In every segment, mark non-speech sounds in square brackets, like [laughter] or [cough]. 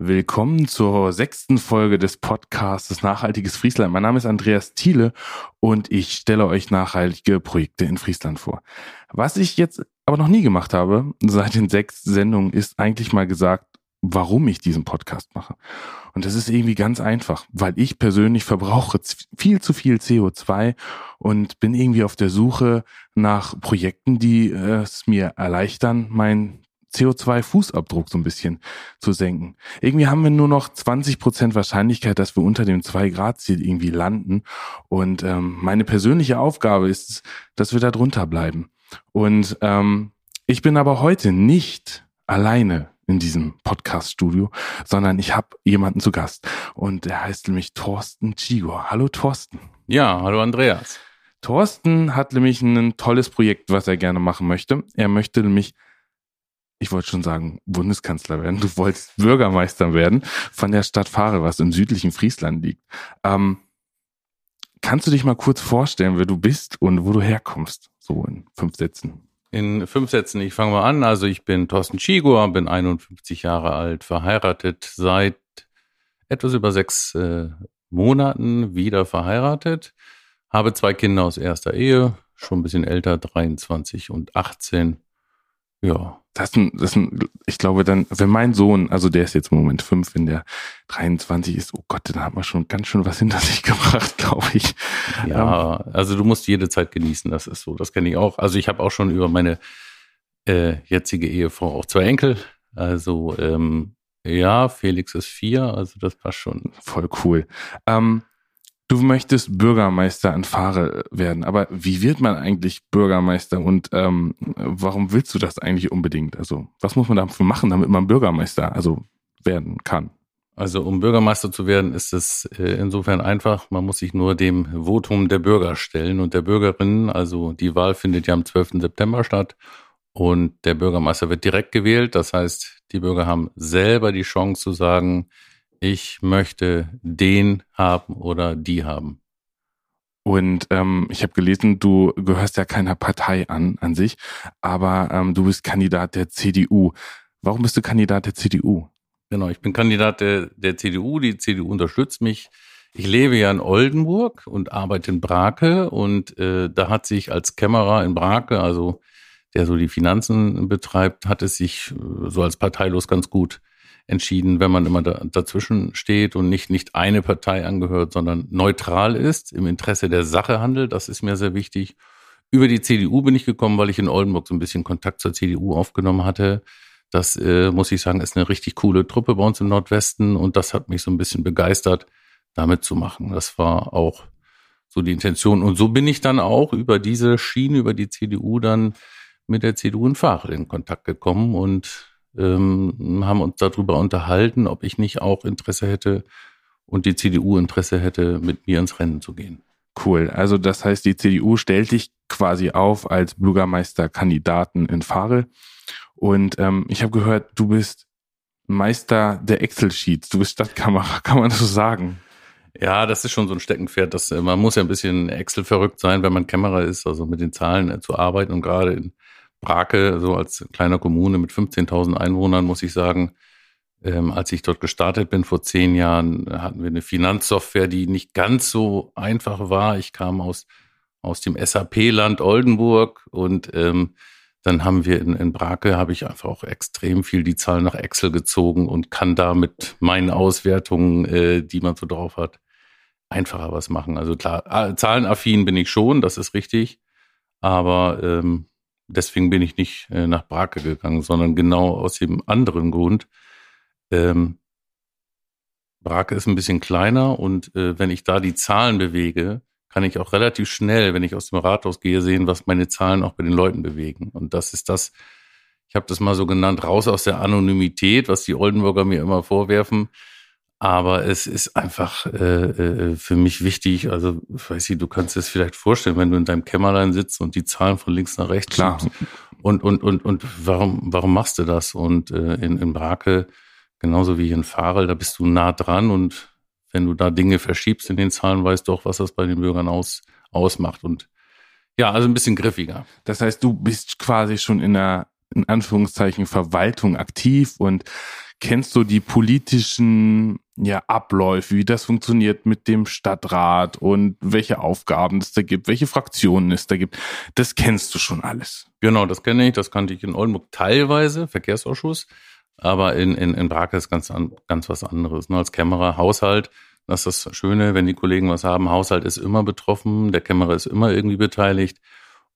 Willkommen zur sechsten Folge des Podcasts Nachhaltiges Friesland. Mein Name ist Andreas Thiele und ich stelle euch nachhaltige Projekte in Friesland vor. Was ich jetzt aber noch nie gemacht habe, seit den sechs Sendungen, ist eigentlich mal gesagt, warum ich diesen Podcast mache. Und das ist irgendwie ganz einfach, weil ich persönlich verbrauche viel zu viel CO2 und bin irgendwie auf der Suche nach Projekten, die es mir erleichtern, mein CO2-Fußabdruck so ein bisschen zu senken. Irgendwie haben wir nur noch 20 Prozent Wahrscheinlichkeit, dass wir unter dem 2-Grad-Ziel irgendwie landen. Und ähm, meine persönliche Aufgabe ist, dass wir da drunter bleiben. Und ähm, ich bin aber heute nicht alleine in diesem Podcast-Studio, sondern ich habe jemanden zu Gast. Und der heißt nämlich Thorsten Chigor. Hallo Thorsten. Ja, hallo Andreas. Thorsten hat nämlich ein tolles Projekt, was er gerne machen möchte. Er möchte nämlich ich wollte schon sagen, Bundeskanzler werden. Du wolltest Bürgermeister werden von der Stadt Fahre, was im südlichen Friesland liegt. Ähm, kannst du dich mal kurz vorstellen, wer du bist und wo du herkommst? So in fünf Sätzen. In fünf Sätzen, ich fange mal an. Also ich bin Thorsten Schigor, bin 51 Jahre alt, verheiratet, seit etwas über sechs äh, Monaten wieder verheiratet, habe zwei Kinder aus erster Ehe, schon ein bisschen älter, 23 und 18 ja. Das ist ein, das ist ein, ich glaube dann, wenn mein Sohn, also der ist jetzt im Moment fünf, wenn der 23 ist, oh Gott, dann hat man schon ganz schön was hinter sich [laughs] gebracht, glaube ich. Ja, also du musst jede Zeit genießen, das ist so, das kenne ich auch. Also ich habe auch schon über meine äh, jetzige Ehefrau auch zwei Enkel. Also ähm, ja, Felix ist vier, also das passt schon. Voll cool. Ähm, Du möchtest Bürgermeister in Fahre werden, aber wie wird man eigentlich Bürgermeister und ähm, warum willst du das eigentlich unbedingt? Also was muss man dafür machen, damit man Bürgermeister also werden kann? Also um Bürgermeister zu werden, ist es äh, insofern einfach. Man muss sich nur dem Votum der Bürger stellen und der Bürgerinnen. Also die Wahl findet ja am 12. September statt und der Bürgermeister wird direkt gewählt. Das heißt, die Bürger haben selber die Chance zu sagen, ich möchte den haben oder die haben. Und ähm, ich habe gelesen, du gehörst ja keiner Partei an an sich, aber ähm, du bist Kandidat der CDU. Warum bist du Kandidat der CDU? Genau, ich bin Kandidat der, der CDU. Die CDU unterstützt mich. Ich lebe ja in Oldenburg und arbeite in Brake und äh, da hat sich als Kämmerer in Brake, also der so die Finanzen betreibt, hat es sich äh, so als parteilos ganz gut entschieden, wenn man immer da, dazwischen steht und nicht, nicht eine Partei angehört, sondern neutral ist, im Interesse der Sache handelt. Das ist mir sehr wichtig. Über die CDU bin ich gekommen, weil ich in Oldenburg so ein bisschen Kontakt zur CDU aufgenommen hatte. Das äh, muss ich sagen, ist eine richtig coole Truppe bei uns im Nordwesten und das hat mich so ein bisschen begeistert, damit zu machen. Das war auch so die Intention. Und so bin ich dann auch über diese Schiene, über die CDU dann mit der CDU in Fahre in Kontakt gekommen und ähm, haben uns darüber unterhalten, ob ich nicht auch Interesse hätte und die CDU Interesse hätte, mit mir ins Rennen zu gehen. Cool. Also das heißt, die CDU stellt dich quasi auf als Bürgermeisterkandidaten in Farel. Und ähm, ich habe gehört, du bist Meister der Excel-Sheets. Du bist Stadtkamera, [laughs] kann man so sagen? Ja, das ist schon so ein Steckenpferd. Das, äh, man muss ja ein bisschen Excel verrückt sein, wenn man Kämmerer ist, also mit den Zahlen äh, zu arbeiten und gerade in Brake, so als kleiner Kommune mit 15.000 Einwohnern, muss ich sagen, ähm, als ich dort gestartet bin vor zehn Jahren, hatten wir eine Finanzsoftware, die nicht ganz so einfach war. Ich kam aus, aus dem SAP-Land Oldenburg und ähm, dann haben wir in, in Brake, habe ich einfach auch extrem viel die Zahlen nach Excel gezogen und kann da mit meinen Auswertungen, äh, die man so drauf hat, einfacher was machen. Also klar, zahlenaffin bin ich schon, das ist richtig. Aber ähm, deswegen bin ich nicht äh, nach Brake gegangen, sondern genau aus dem anderen Grund. Ähm, Brake ist ein bisschen kleiner und äh, wenn ich da die Zahlen bewege, kann ich auch relativ schnell, wenn ich aus dem Rathaus gehe, sehen, was meine Zahlen auch bei den Leuten bewegen. Und das ist das, ich habe das mal so genannt, raus aus der Anonymität, was die Oldenburger mir immer vorwerfen. Aber es ist einfach äh, äh, für mich wichtig. Also, weiß ich, du kannst es vielleicht vorstellen, wenn du in deinem Kämmerlein sitzt und die Zahlen von links nach rechts Klar. Und, und, und, und warum, warum machst du das? Und äh, in, in Brake, genauso wie in Farel, da bist du nah dran und wenn du da Dinge verschiebst in den Zahlen, weißt du auch, was das bei den Bürgern aus, ausmacht. Und ja, also ein bisschen griffiger. Das heißt, du bist quasi schon in der in Anführungszeichen Verwaltung aktiv und kennst du die politischen ja, Abläufe, wie das funktioniert mit dem Stadtrat und welche Aufgaben es da gibt, welche Fraktionen es da gibt. Das kennst du schon alles. Genau, das kenne ich. Das kannte ich in Oldenburg teilweise, Verkehrsausschuss. Aber in, in, in Brake ist ganz, ganz was anderes. Ne? Als Kämmerer, Haushalt, das ist das Schöne, wenn die Kollegen was haben. Haushalt ist immer betroffen, der Kämmerer ist immer irgendwie beteiligt.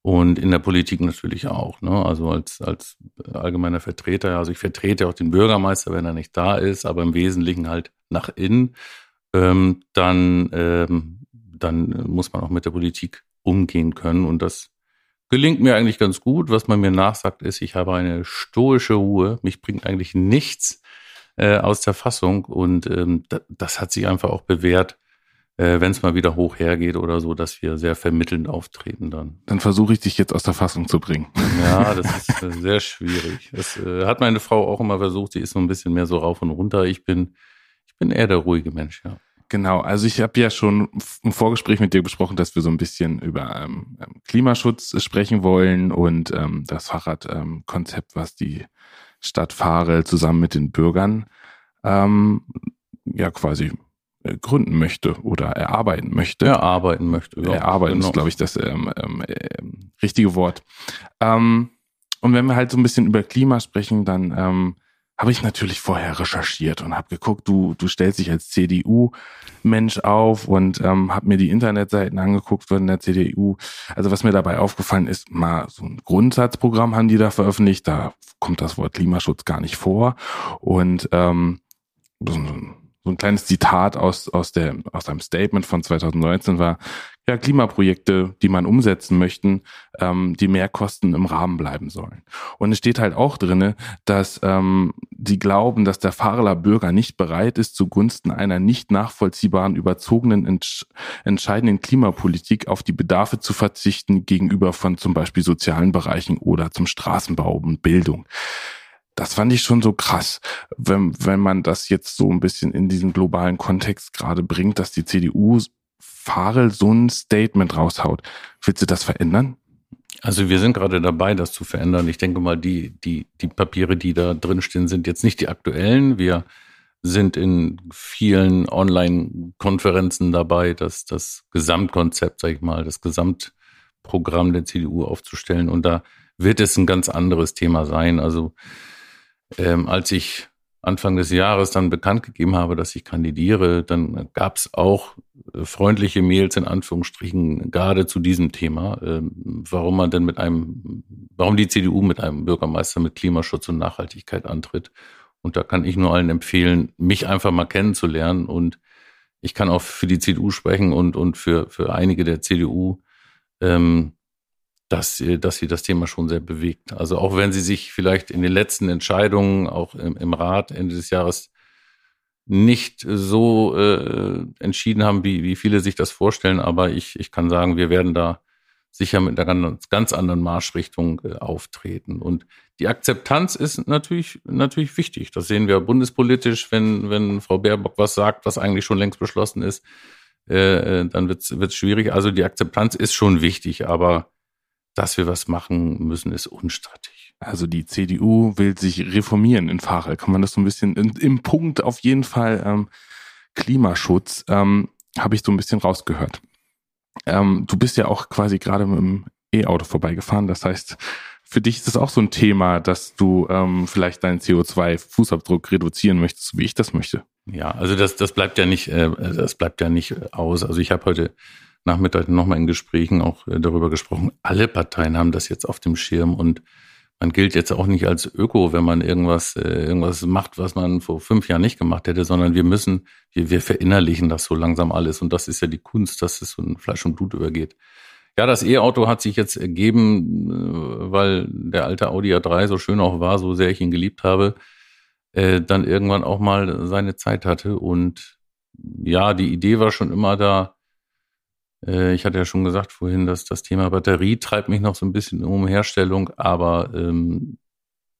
Und in der Politik natürlich auch. Ne? Also als, als allgemeiner Vertreter, also ich vertrete auch den Bürgermeister, wenn er nicht da ist, aber im Wesentlichen halt nach innen. Ähm, dann, ähm, dann muss man auch mit der Politik umgehen können. Und das gelingt mir eigentlich ganz gut. Was man mir nachsagt, ist, ich habe eine stoische Ruhe. Mich bringt eigentlich nichts äh, aus der Fassung. Und ähm, das hat sich einfach auch bewährt äh, wenn es mal wieder hoch hergeht oder so, dass wir sehr vermittelnd auftreten dann. Dann versuche ich dich jetzt aus der Fassung zu bringen. Ja, das ist äh, sehr schwierig. Das äh, hat meine Frau auch immer versucht. Sie ist so ein bisschen mehr so rauf und runter. Ich bin, ich bin eher der ruhige Mensch, ja. Genau, also ich habe ja schon im Vorgespräch mit dir besprochen, dass wir so ein bisschen über ähm, ähm Klimaschutz sprechen wollen und ähm, das Fahrradkonzept, ähm, was die Stadt Fahre zusammen mit den Bürgern ähm, ja quasi gründen möchte oder erarbeiten möchte. Erarbeiten möchte, ja. Erarbeiten genau. ist, glaube ich, das ähm, ähm, äh, richtige Wort. Ähm, und wenn wir halt so ein bisschen über Klima sprechen, dann ähm, habe ich natürlich vorher recherchiert und habe geguckt, du, du stellst dich als CDU-Mensch auf und ähm, habe mir die Internetseiten angeguckt von der CDU. Also was mir dabei aufgefallen ist, mal so ein Grundsatzprogramm haben die da veröffentlicht, da kommt das Wort Klimaschutz gar nicht vor. Und ähm, so ein so ein kleines Zitat aus, aus, der, aus einem Statement von 2019 war, ja, Klimaprojekte, die man umsetzen möchten, ähm, die Mehrkosten im Rahmen bleiben sollen. Und es steht halt auch drinne, dass ähm, sie glauben, dass der Fahrler Bürger nicht bereit ist, zugunsten einer nicht nachvollziehbaren, überzogenen, entsch entscheidenden Klimapolitik auf die Bedarfe zu verzichten gegenüber von zum Beispiel sozialen Bereichen oder zum Straßenbau und Bildung das fand ich schon so krass, wenn, wenn man das jetzt so ein bisschen in diesen globalen Kontext gerade bringt, dass die CDU Farel so ein Statement raushaut. Willst du das verändern? Also wir sind gerade dabei, das zu verändern. Ich denke mal, die, die, die Papiere, die da drinstehen, sind jetzt nicht die aktuellen. Wir sind in vielen Online-Konferenzen dabei, das, das Gesamtkonzept, sag ich mal, das Gesamtprogramm der CDU aufzustellen. Und da wird es ein ganz anderes Thema sein. Also ähm, als ich Anfang des Jahres dann bekannt gegeben habe, dass ich kandidiere, dann gab es auch äh, freundliche Mails in Anführungsstrichen gerade zu diesem Thema, ähm, warum man denn mit einem, warum die CDU mit einem Bürgermeister mit Klimaschutz und Nachhaltigkeit antritt. Und da kann ich nur allen empfehlen, mich einfach mal kennenzulernen. Und ich kann auch für die CDU sprechen und, und für, für einige der CDU. Ähm, dass, dass sie das Thema schon sehr bewegt. Also auch wenn sie sich vielleicht in den letzten Entscheidungen, auch im, im Rat Ende des Jahres, nicht so äh, entschieden haben, wie, wie viele sich das vorstellen, aber ich, ich kann sagen, wir werden da sicher mit einer ganz, anderen Marschrichtung äh, auftreten. Und die Akzeptanz ist natürlich, natürlich wichtig. Das sehen wir bundespolitisch, wenn, wenn Frau Baerbock was sagt, was eigentlich schon längst beschlossen ist, äh, äh dann wird es schwierig. Also die Akzeptanz ist schon wichtig, aber dass wir was machen müssen, ist unstrittig. Also die CDU will sich reformieren in Fahre. Kann man das so ein bisschen in, im Punkt auf jeden Fall ähm, Klimaschutz ähm, habe ich so ein bisschen rausgehört. Ähm, du bist ja auch quasi gerade mit dem E-Auto vorbeigefahren. Das heißt, für dich ist das auch so ein Thema, dass du ähm, vielleicht deinen CO2-Fußabdruck reduzieren möchtest, wie ich das möchte. Ja, also das, das bleibt ja nicht, äh, das bleibt ja nicht aus. Also ich habe heute Nachmittag nochmal in Gesprächen auch äh, darüber gesprochen. Alle Parteien haben das jetzt auf dem Schirm und man gilt jetzt auch nicht als Öko, wenn man irgendwas, äh, irgendwas macht, was man vor fünf Jahren nicht gemacht hätte, sondern wir müssen, wir, wir verinnerlichen das so langsam alles. Und das ist ja die Kunst, dass es so in Fleisch und Blut übergeht. Ja, das E-Auto hat sich jetzt ergeben, äh, weil der alte Audi A3 so schön auch war, so sehr ich ihn geliebt habe, dann irgendwann auch mal seine Zeit hatte. Und ja, die Idee war schon immer da, ich hatte ja schon gesagt vorhin, dass das Thema Batterie treibt mich noch so ein bisschen um Herstellung, aber ähm,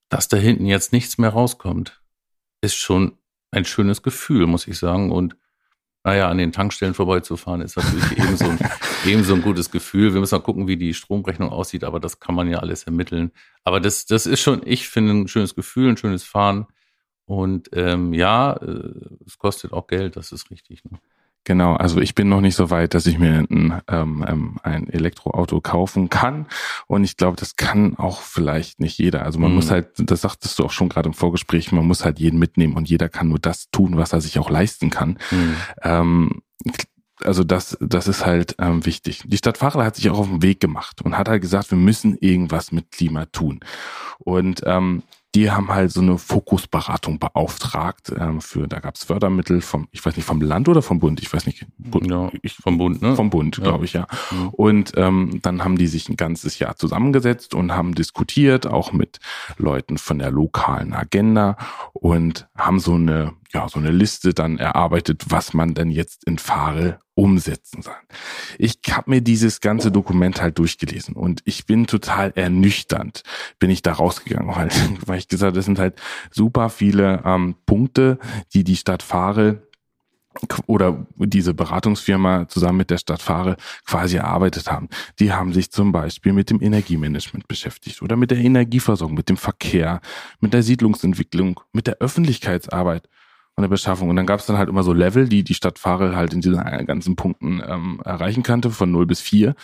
dass da hinten jetzt nichts mehr rauskommt, ist schon ein schönes Gefühl, muss ich sagen. Und naja, an den Tankstellen vorbeizufahren, ist natürlich [laughs] ebenso ein, ebenso ein gutes Gefühl. Wir müssen mal gucken, wie die Stromrechnung aussieht, aber das kann man ja alles ermitteln. Aber das, das ist schon, ich finde, ein schönes Gefühl, ein schönes Fahren. Und ähm, ja, äh, es kostet auch Geld, das ist richtig. Ne? Genau, also ich bin noch nicht so weit, dass ich mir ein, ähm, ähm, ein Elektroauto kaufen kann. Und ich glaube, das kann auch vielleicht nicht jeder. Also man mhm. muss halt, das sagtest du auch schon gerade im Vorgespräch, man muss halt jeden mitnehmen und jeder kann nur das tun, was er sich auch leisten kann. Mhm. Ähm, also das, das ist halt ähm, wichtig. Die Stadt Fachler hat sich auch auf den Weg gemacht und hat halt gesagt, wir müssen irgendwas mit Klima tun. Und ähm, die haben halt so eine Fokusberatung beauftragt ähm, für, da gab es Fördermittel vom, ich weiß nicht, vom Land oder vom Bund, ich weiß nicht. Bund, ja, ich, vom Bund, ne? Vom Bund, ja. glaube ich, ja. Mhm. Und ähm, dann haben die sich ein ganzes Jahr zusammengesetzt und haben diskutiert, auch mit Leuten von der lokalen Agenda und haben so eine ja, so eine Liste dann erarbeitet, was man denn jetzt in Fahre umsetzen soll. Ich habe mir dieses ganze Dokument halt durchgelesen und ich bin total ernüchternd, bin ich da rausgegangen, weil, [laughs] weil ich gesagt, das sind halt super viele ähm, Punkte, die die Stadt Fahre oder diese Beratungsfirma zusammen mit der Stadt Fahre quasi erarbeitet haben. Die haben sich zum Beispiel mit dem Energiemanagement beschäftigt oder mit der Energieversorgung, mit dem Verkehr, mit der Siedlungsentwicklung, mit der Öffentlichkeitsarbeit von der Beschaffung. Und dann gab es dann halt immer so Level, die die Stadt Farel halt in diesen ganzen Punkten ähm, erreichen kannte, von 0 bis 4.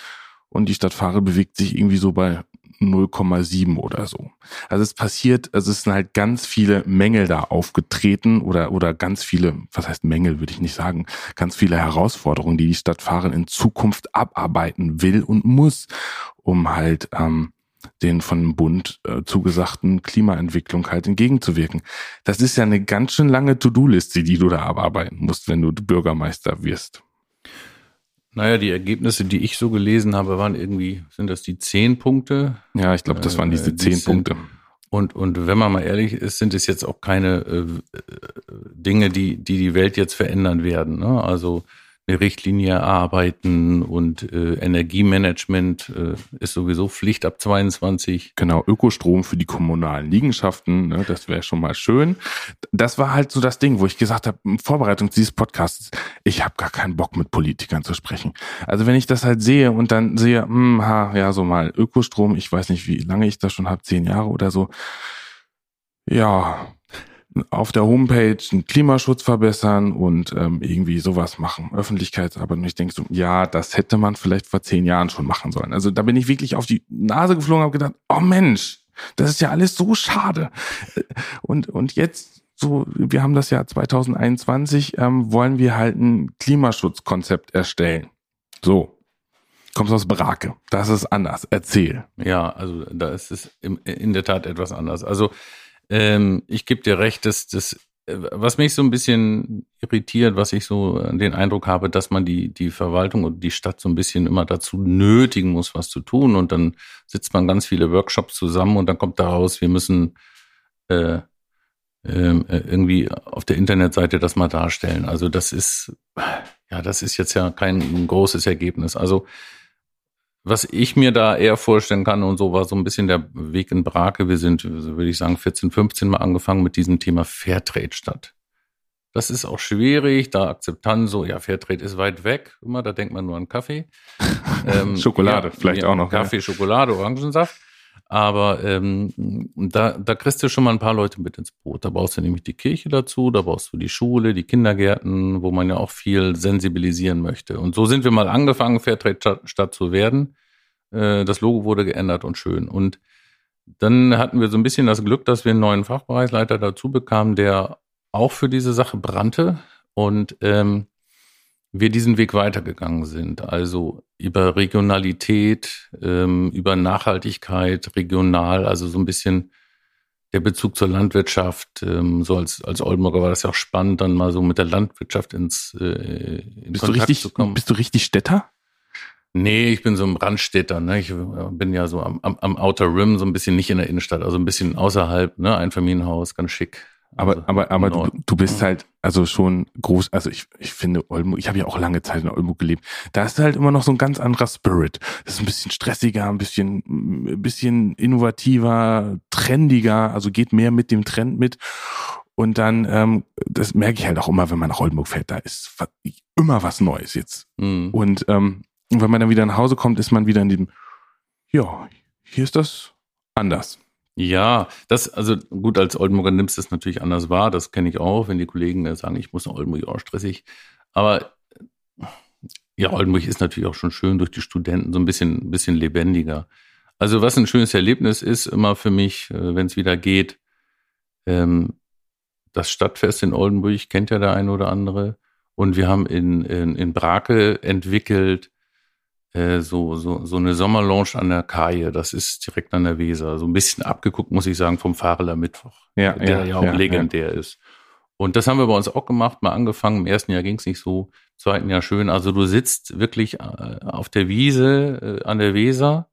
Und die Stadt Farel bewegt sich irgendwie so bei 0,7 oder so. Also es passiert, also es sind halt ganz viele Mängel da aufgetreten oder, oder ganz viele, was heißt Mängel, würde ich nicht sagen, ganz viele Herausforderungen, die die Stadt Fahren in Zukunft abarbeiten will und muss, um halt ähm, den von dem Bund äh, zugesagten Klimaentwicklung halt entgegenzuwirken. Das ist ja eine ganz schön lange To-Do-Liste, die du da abarbeiten musst, wenn du Bürgermeister wirst. Naja, die Ergebnisse, die ich so gelesen habe, waren irgendwie, sind das die zehn Punkte? Ja, ich glaube, das waren diese äh, zehn Punkte. Und, und wenn man mal ehrlich ist, sind es jetzt auch keine äh, äh, Dinge, die, die die Welt jetzt verändern werden. Ne? Also eine Richtlinie erarbeiten und äh, Energiemanagement äh, ist sowieso Pflicht ab 22. Genau, Ökostrom für die kommunalen Liegenschaften, ne, das wäre schon mal schön. Das war halt so das Ding, wo ich gesagt habe, in Vorbereitung dieses Podcasts, ich habe gar keinen Bock mit Politikern zu sprechen. Also wenn ich das halt sehe und dann sehe, hm, ha, ja, so mal Ökostrom, ich weiß nicht, wie lange ich das schon habe, zehn Jahre oder so. Ja, auf der Homepage einen Klimaschutz verbessern und ähm, irgendwie sowas machen, Öffentlichkeitsarbeit. Und ich denke so, ja, das hätte man vielleicht vor zehn Jahren schon machen sollen. Also da bin ich wirklich auf die Nase geflogen und habe gedacht, oh Mensch, das ist ja alles so schade. Und, und jetzt so, wir haben das Jahr 2021, ähm, wollen wir halt ein Klimaschutzkonzept erstellen. So, kommst aus Brake. Das ist anders. Erzähl. Ja, also da ist es in der Tat etwas anders. Also ähm, ich gebe dir recht, dass das, äh, was mich so ein bisschen irritiert, was ich so den Eindruck habe, dass man die, die Verwaltung und die Stadt so ein bisschen immer dazu nötigen muss, was zu tun. Und dann sitzt man ganz viele Workshops zusammen und dann kommt daraus, wir müssen äh, ähm, äh, irgendwie auf der Internetseite das mal darstellen. Also das ist, ja, das ist jetzt ja kein großes Ergebnis. Also was ich mir da eher vorstellen kann und so war so ein bisschen der Weg in Brake. Wir sind, würde ich sagen, 14, 15 Mal angefangen mit diesem Thema Fairtrade statt. Das ist auch schwierig, da Akzeptanz so, ja, Fairtrade ist weit weg, immer, da denkt man nur an Kaffee. [laughs] ähm, Schokolade, ja, vielleicht ja, auch noch. Kaffee, ja. Schokolade, Orangensaft. Aber ähm, da, da kriegst du schon mal ein paar Leute mit ins Boot. Da brauchst du nämlich die Kirche dazu, da brauchst du die Schule, die Kindergärten, wo man ja auch viel sensibilisieren möchte. Und so sind wir mal angefangen, Fairtrade Stadt zu werden. Äh, das Logo wurde geändert und schön. Und dann hatten wir so ein bisschen das Glück, dass wir einen neuen Fachbereichsleiter dazu bekamen, der auch für diese Sache brannte. Und ähm, wir diesen Weg weitergegangen sind. Also über Regionalität, ähm, über Nachhaltigkeit, regional, also so ein bisschen der Bezug zur Landwirtschaft. Ähm, so als, als Oldenburger war das ja auch spannend, dann mal so mit der Landwirtschaft ins äh, in bist Kontakt du richtig, zu kommen. Bist du richtig Städter? Nee, ich bin so ein Randstädter. Ne? Ich bin ja so am, am, am Outer Rim, so ein bisschen nicht in der Innenstadt, also ein bisschen außerhalb, ne? Einfamilienhaus, ganz schick. Aber, also aber, aber du, du bist halt also schon groß, also ich, ich finde Oldenburg, ich habe ja auch lange Zeit in Oldenburg gelebt, da ist halt immer noch so ein ganz anderer Spirit. Das ist ein bisschen stressiger, ein bisschen, ein bisschen innovativer, trendiger, also geht mehr mit dem Trend mit. Und dann, ähm, das merke ich halt auch immer, wenn man nach Oldenburg fährt, da ist immer was Neues jetzt. Mhm. Und ähm, wenn man dann wieder nach Hause kommt, ist man wieder in diesem, ja, hier ist das anders. Ja, das, also gut, als Oldenburger nimmst du es natürlich anders wahr, das kenne ich auch, wenn die Kollegen sagen, ich muss nach Oldenburg, auch stressig. Aber ja, Oldenburg ist natürlich auch schon schön durch die Studenten, so ein bisschen, bisschen lebendiger. Also was ein schönes Erlebnis ist immer für mich, äh, wenn es wieder geht, ähm, das Stadtfest in Oldenburg kennt ja der eine oder andere. Und wir haben in, in, in Brake entwickelt äh, so, so, so eine Sommerlounge an der Kaje. Das ist direkt an der Weser. So ein bisschen abgeguckt, muss ich sagen, vom Fahreler Mittwoch, Ja, der ja, ja, auch ja, legendär ist. Und das haben wir bei uns auch gemacht, mal angefangen. Im ersten Jahr ging es nicht so, im zweiten Jahr schön. Also du sitzt wirklich äh, auf der Wiese äh, an der Weser.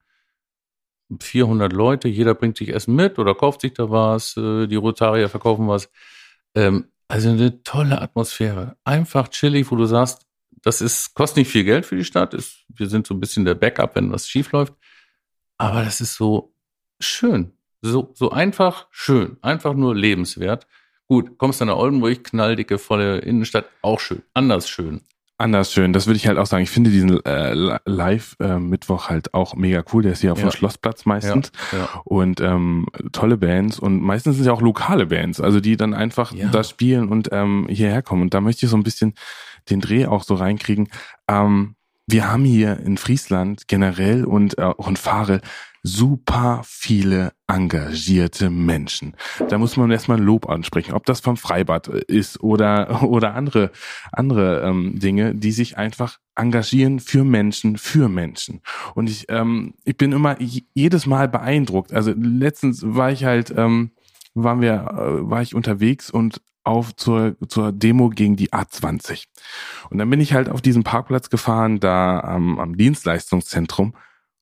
400 Leute, jeder bringt sich Essen mit oder kauft sich da was, äh, die Rotarier verkaufen was. Ähm, also eine tolle Atmosphäre. Einfach chillig, wo du sagst, das ist, kostet nicht viel Geld für die Stadt. Ist, wir sind so ein bisschen der Backup, wenn was schief läuft. Aber das ist so schön. So, so einfach schön. Einfach nur lebenswert. Gut, kommst dann nach Oldenburg, knalldicke, volle Innenstadt, auch schön. Anders schön. Anders schön, das würde ich halt auch sagen. Ich finde diesen äh, Live-Mittwoch halt auch mega cool. Der ist hier auf Ja. dem Schlossplatz meistens. Ja. Und ähm, tolle Bands und meistens sind es ja auch lokale Bands, also die dann einfach Ja. da spielen und ähm, hierher kommen. Und da möchte ich so ein bisschen den Dreh auch so reinkriegen. Ähm, wir haben hier in Friesland generell und äh, in Farel super viele engagierte Menschen. Da muss man erstmal Lob ansprechen, ob das vom Freibad äh, ist oder [laughs] oder andere andere ähm, Dinge, die sich einfach engagieren für Menschen, für Menschen. Und ich ähm, ich bin immer jedes Mal beeindruckt. Also letztens war ich halt ähm, waren wir äh, war ich unterwegs und auf zur zur Demo gegen die A20. Und dann bin ich halt auf diesen Parkplatz gefahren, da am, am Dienstleistungszentrum.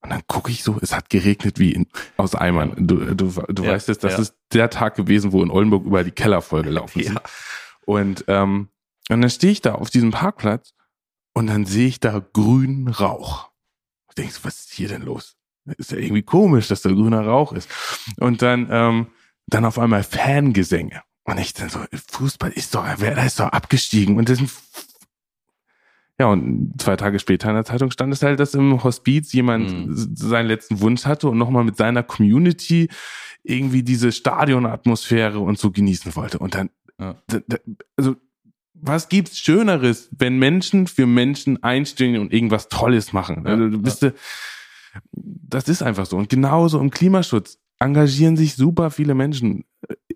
Und dann gucke ich so, es hat geregnet wie in, aus Eimern. Du, du, du Ja, weißt es, das ja. ist der Tag gewesen, wo in Oldenburg über die Keller vollgelaufen [laughs] Ja. sind. Und, ähm, und dann stehe ich da auf diesem Parkplatz und dann sehe ich da grünen Rauch. Ich denke, so, was ist hier denn los? Ist ja irgendwie komisch, dass da grüner Rauch ist. Und dann, ähm, dann auf einmal Fangesänge. Und ich dann so, Fußball ist doch, wer da ist doch abgestiegen. Und das ja, und zwei Tage später in der Zeitung stand es halt, dass im Hospiz jemand Mhm. seinen letzten Wunsch hatte und nochmal mit seiner Community irgendwie diese Stadionatmosphäre und so genießen wollte. Und dann, Ja. also, was gibt's Schöneres, wenn Menschen für Menschen einstehen und irgendwas Tolles machen? Also, du bist, ja. das ist einfach so. Und genauso im Klimaschutz engagieren sich super viele Menschen, äh,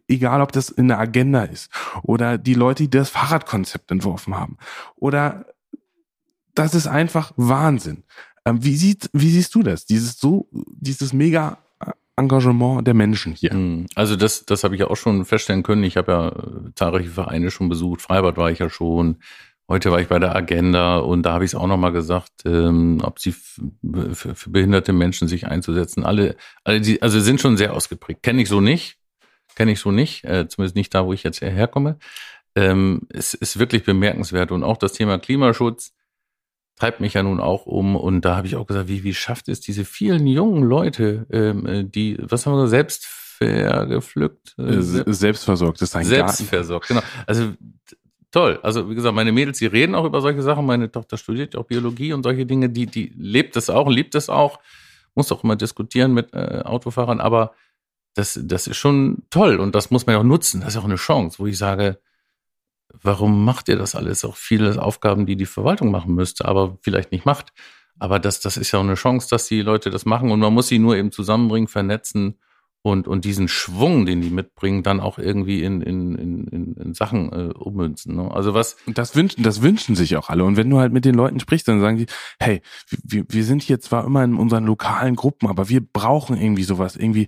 egal ob das in der Agenda ist oder die Leute, die das Fahrradkonzept entworfen haben oder das ist einfach Wahnsinn. Ähm, wie, sieht, wie siehst du das? Dieses so, dieses mega äh, Engagement der Menschen hier. Mhm. Also das, das habe ich ja auch schon feststellen können. Ich habe ja äh, zahlreiche Vereine schon besucht. Freibad war ich ja schon. Heute war ich bei der Agenda und da habe ich es auch nochmal gesagt, ähm, ob sie für behinderte Menschen sich einzusetzen. Alle, alle die, also sind schon sehr ausgeprägt. Kenne ich so nicht. Kenne ich so nicht. Äh, zumindest nicht da, wo ich jetzt herkomme. Ähm, es ist wirklich bemerkenswert. Und auch das Thema Klimaschutz treibt mich ja nun auch um. Und da habe ich auch gesagt, wie, wie schafft es diese vielen jungen Leute, ähm, äh, die, was haben wir gesagt, selbst vergepflückt? Äh, Äh, se- Selbstversorgt ist ein Garten. Selbstversorgt, genau. Also toll. Also wie gesagt, meine Mädels, die reden auch über solche Sachen. Meine Tochter studiert ja auch Biologie und solche Dinge. Die, die lebt das auch, liebt das auch. Muss auch immer diskutieren mit äh, Autofahrern. Aber das, das ist schon toll und das muss man ja auch nutzen. Das ist auch eine Chance, wo ich sage, warum macht ihr das alles? Auch viele Aufgaben, die die Verwaltung machen müsste, aber vielleicht nicht macht. Aber das, das ist ja auch eine Chance, dass die Leute das machen und man muss sie nur eben zusammenbringen, vernetzen und, und diesen Schwung, den die mitbringen, dann auch irgendwie in, in, in, in, Sachen äh, ummünzen. Ne? Also was, Und das wünschen, das wünschen sich auch alle. Und wenn du halt mit den Leuten sprichst, dann sagen die, hey, wir, wir sind hier zwar immer in unseren lokalen Gruppen, aber wir brauchen irgendwie sowas. Irgendwie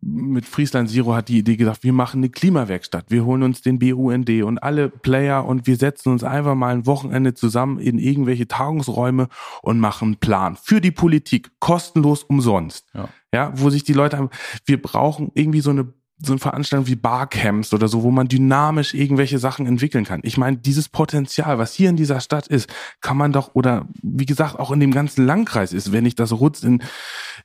mit Friesland Zero hat die Idee gesagt, wir machen eine Klimawerkstatt. Wir holen uns den BUND und alle Player und wir setzen uns einfach mal ein Wochenende zusammen in irgendwelche Tagungsräume und machen einen Plan für die Politik, kostenlos umsonst. Ja. Ja, wo sich die Leute haben, wir brauchen irgendwie so eine so eine Veranstaltung wie Barcamps oder so, wo man dynamisch irgendwelche Sachen entwickeln kann. Ich meine, dieses Potenzial, was hier in dieser Stadt ist, kann man doch, oder wie gesagt, auch in dem ganzen Landkreis ist, wenn ich das Rutz in,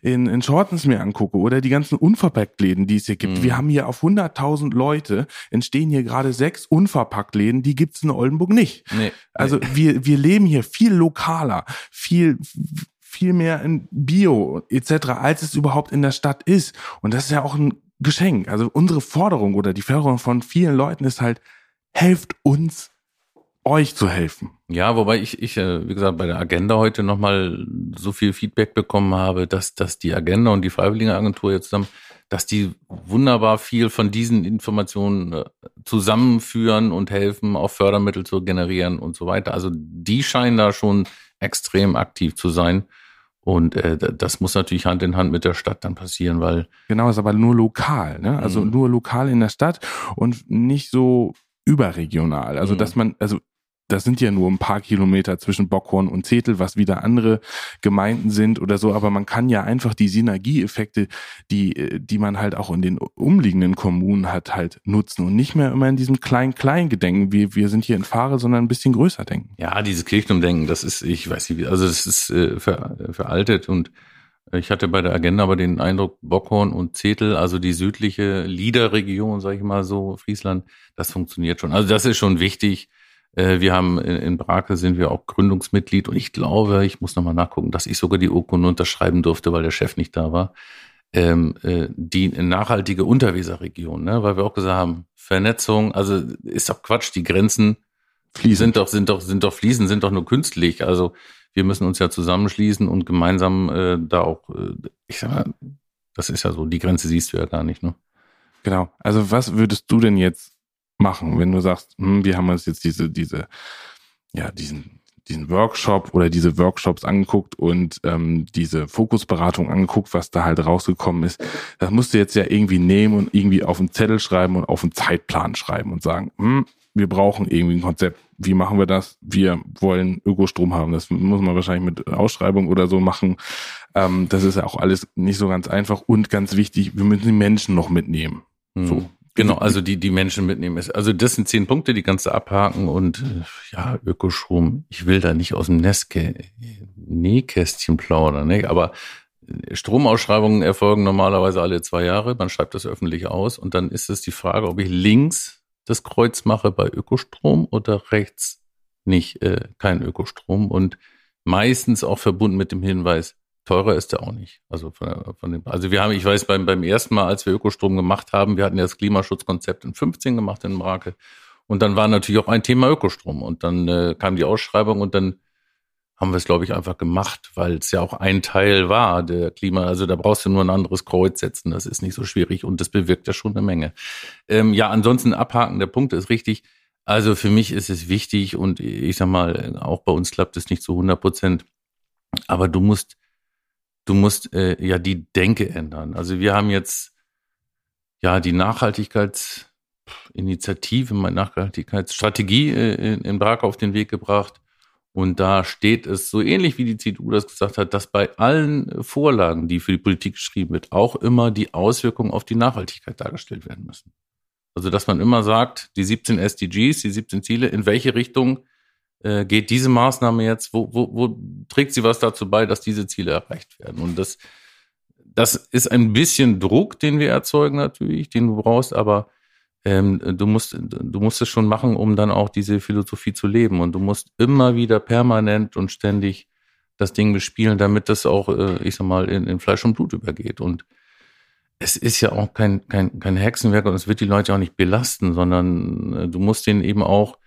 in, in Shortens mir angucke oder die ganzen Unverpacktläden, die es hier gibt. Mhm. Wir haben hier auf 100.000 Leute, entstehen hier gerade sechs Unverpacktläden, die gibt's in Oldenburg nicht. Nee, also nee. wir, wir leben hier viel lokaler, viel, viel mehr in Bio etc., als es überhaupt in der Stadt ist. Und das ist ja auch ein Geschenk. Also unsere Forderung oder die Forderung von vielen Leuten ist halt, helft uns, euch zu helfen. Ja, wobei ich, ich äh, wie gesagt, bei der Agenda heute nochmal so viel Feedback bekommen habe, dass, dass die Agenda und die Freiwilligenagentur jetzt zusammen, dass die wunderbar viel von diesen Informationen äh, zusammenführen und helfen, auch Fördermittel zu generieren und so weiter. Also die scheinen da schon extrem aktiv zu sein. Und äh, das muss natürlich Hand in Hand mit der Stadt dann passieren, weil. Genau, ist aber nur lokal, ne? Also mhm. nur lokal in der Stadt und nicht so überregional. Also, mhm. dass man, also das sind ja nur ein paar Kilometer zwischen Bockhorn und Zetel, was wieder andere Gemeinden sind oder so, aber man kann ja einfach die Synergieeffekte, die, die man halt auch in den umliegenden Kommunen hat, halt nutzen und nicht mehr immer in diesem klein-klein gedenken, wie wir sind hier in Fahre, sondern ein bisschen größer denken. Ja, dieses Kirchenumdenken, das ist, ich weiß nicht, also das ist äh, ver, veraltet und ich hatte bei der Agenda aber den Eindruck, Bockhorn und Zetel, also die südliche Liederregion, sage ich mal so, Friesland, das funktioniert schon. Also das ist schon wichtig, äh, wir haben in Brake sind wir auch Gründungsmitglied und ich glaube, ich muss nochmal nachgucken, dass ich sogar die Urkunde unterschreiben durfte, weil der Chef nicht da war. Ähm, äh, die nachhaltige Unterweserregion, ne? weil wir auch gesagt haben, Vernetzung, also ist doch Quatsch, die Grenzen fließen. sind doch, sind doch, sind doch fließen, sind doch nur künstlich. Also wir müssen uns ja zusammenschließen und gemeinsam äh, da auch, äh, ich sag mal, das ist ja so, die Grenze siehst du ja gar nicht, ne? Genau. Also was würdest du denn jetzt machen. Wenn du sagst, hm, wir haben uns jetzt diese, diese, ja, diesen, diesen Workshop oder diese Workshops angeguckt und ähm, diese Fokusberatung angeguckt, was da halt rausgekommen ist. Das musst du jetzt ja irgendwie nehmen und irgendwie auf einen Zettel schreiben und auf einen Zeitplan schreiben und sagen, hm, wir brauchen irgendwie ein Konzept. Wie machen wir das? Wir wollen Ökostrom haben. Das muss man wahrscheinlich mit Ausschreibung oder so machen. Ähm, das ist ja auch alles nicht so ganz einfach und ganz wichtig, wir müssen die Menschen noch mitnehmen. Mhm. So, Genau, also die, die Menschen mitnehmen. Also das sind zehn Punkte, die kannst du abhaken und äh, ja, Ökostrom, ich will da nicht aus dem Nestkä Nähkästchen plaudern, ne? aber äh, Stromausschreibungen erfolgen normalerweise alle zwei Jahre. Man schreibt das öffentlich aus und dann ist es die Frage, ob ich links das Kreuz mache bei Ökostrom oder rechts nicht äh, kein Ökostrom und meistens auch verbunden mit dem Hinweis, teurer ist der auch nicht. Also von, von dem, also wir haben, ich weiß, beim, beim ersten Mal, als wir Ökostrom gemacht haben, wir hatten ja das Klimaschutzkonzept in 15 gemacht in Brake. Und dann war natürlich auch ein Thema Ökostrom. Und dann äh, kam die Ausschreibung und dann haben wir es, glaube ich, einfach gemacht, weil es ja auch ein Teil war der Klima. Also da brauchst du nur ein anderes Kreuz setzen. Das ist nicht so schwierig und das bewirkt ja schon eine Menge. Ähm, ja, ansonsten abhaken der Punkt ist richtig. Also für mich ist es wichtig und ich sag mal, auch bei uns klappt es nicht zu 100 Prozent. Aber du musst du musst äh, ja die Denke ändern. Also wir haben jetzt ja die Nachhaltigkeitsinitiative, meine Nachhaltigkeitsstrategie äh, in, in Prag auf den Weg gebracht. Und da steht es so ähnlich wie die CDU das gesagt hat, dass bei allen Vorlagen, die für die Politik geschrieben wird, auch immer die Auswirkungen auf die Nachhaltigkeit dargestellt werden müssen. Also dass man immer sagt, die 17 SDGs, die 17 Ziele, in welche Richtung äh, geht diese Maßnahme jetzt, wo, wo, wo trägt sie was dazu bei, dass diese Ziele erreicht werden? Und das, das ist ein bisschen Druck, den wir erzeugen natürlich, den du brauchst, aber ähm, du musst, du musst es schon machen, um dann auch diese Philosophie zu leben. Und du musst immer wieder permanent und ständig das Ding bespielen, damit das auch, äh, ich sag mal, in, in Fleisch und Blut übergeht. Und es ist ja auch kein, kein, kein Hexenwerk und es wird die Leute auch nicht belasten, sondern äh, du musst denen eben auch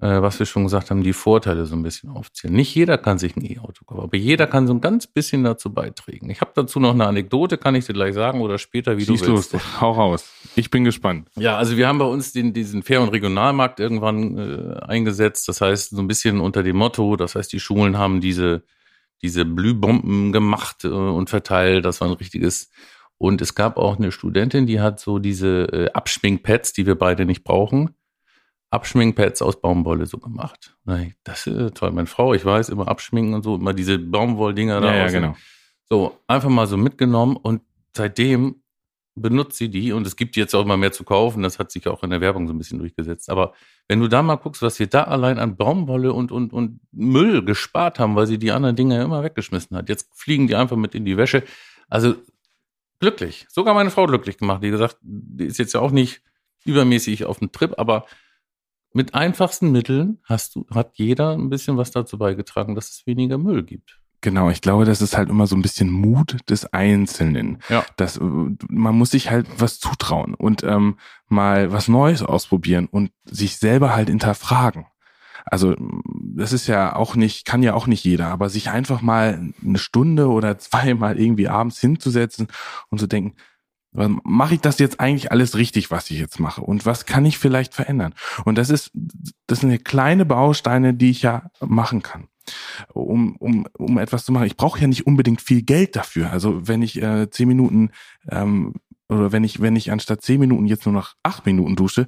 äh, was wir schon gesagt haben, die Vorteile so ein bisschen aufzählen. Nicht jeder kann sich ein E-Auto kaufen, aber jeder kann so ein ganz bisschen dazu beitragen. Ich habe dazu noch eine Anekdote, kann ich dir gleich sagen oder später, wie Schieß du willst. los, hau raus. Ich bin gespannt. Ja, also wir haben bei uns den, diesen Fair- und Regionalmarkt irgendwann äh, eingesetzt. Das heißt, so ein bisschen unter dem Motto, das heißt, die Schulen haben diese, diese Blühbomben gemacht äh, und verteilt. Das war ein richtiges und es gab auch eine Studentin, die hat so diese äh, Abschminkpads, die wir beide nicht brauchen Abschminkpads aus Baumwolle so gemacht. Das ist toll. Meine Frau, ich weiß, immer abschminken und so, immer diese Baumwolldinger da. Ja, ja, genau. So, einfach mal so mitgenommen und seitdem benutzt sie die und es gibt jetzt auch immer mehr zu kaufen, das hat sich auch in der Werbung so ein bisschen durchgesetzt. Aber wenn du da mal guckst, was wir da allein an Baumwolle und, und, und Müll gespart haben, weil sie die anderen Dinge immer weggeschmissen hat, jetzt fliegen die einfach mit in die Wäsche. Also glücklich. Sogar meine Frau glücklich gemacht. Die gesagt, die ist jetzt ja auch nicht übermäßig auf dem Trip, aber mit einfachsten Mitteln hast du, hat jeder ein bisschen was dazu beigetragen, dass es weniger Müll gibt. Genau, ich glaube, das ist halt immer so ein bisschen Mut des Einzelnen. Ja. Das, man muss sich halt was zutrauen und ähm, mal was Neues ausprobieren und sich selber halt hinterfragen. Also das ist ja auch nicht, kann ja auch nicht jeder, aber sich einfach mal eine Stunde oder [laughs] zweimal irgendwie abends hinzusetzen und zu denken, mache ich das jetzt eigentlich alles richtig, was ich jetzt mache? Und was kann ich vielleicht verändern? Und das ist, das sind eine kleine Bausteine, die ich ja machen kann um, um, um etwas zu machen. Ich brauche ja nicht unbedingt viel Geld dafür. Also wenn ich äh, zehn Minuten ähm, oder wenn ich, wenn ich anstatt zehn Minuten jetzt nur noch acht Minuten dusche,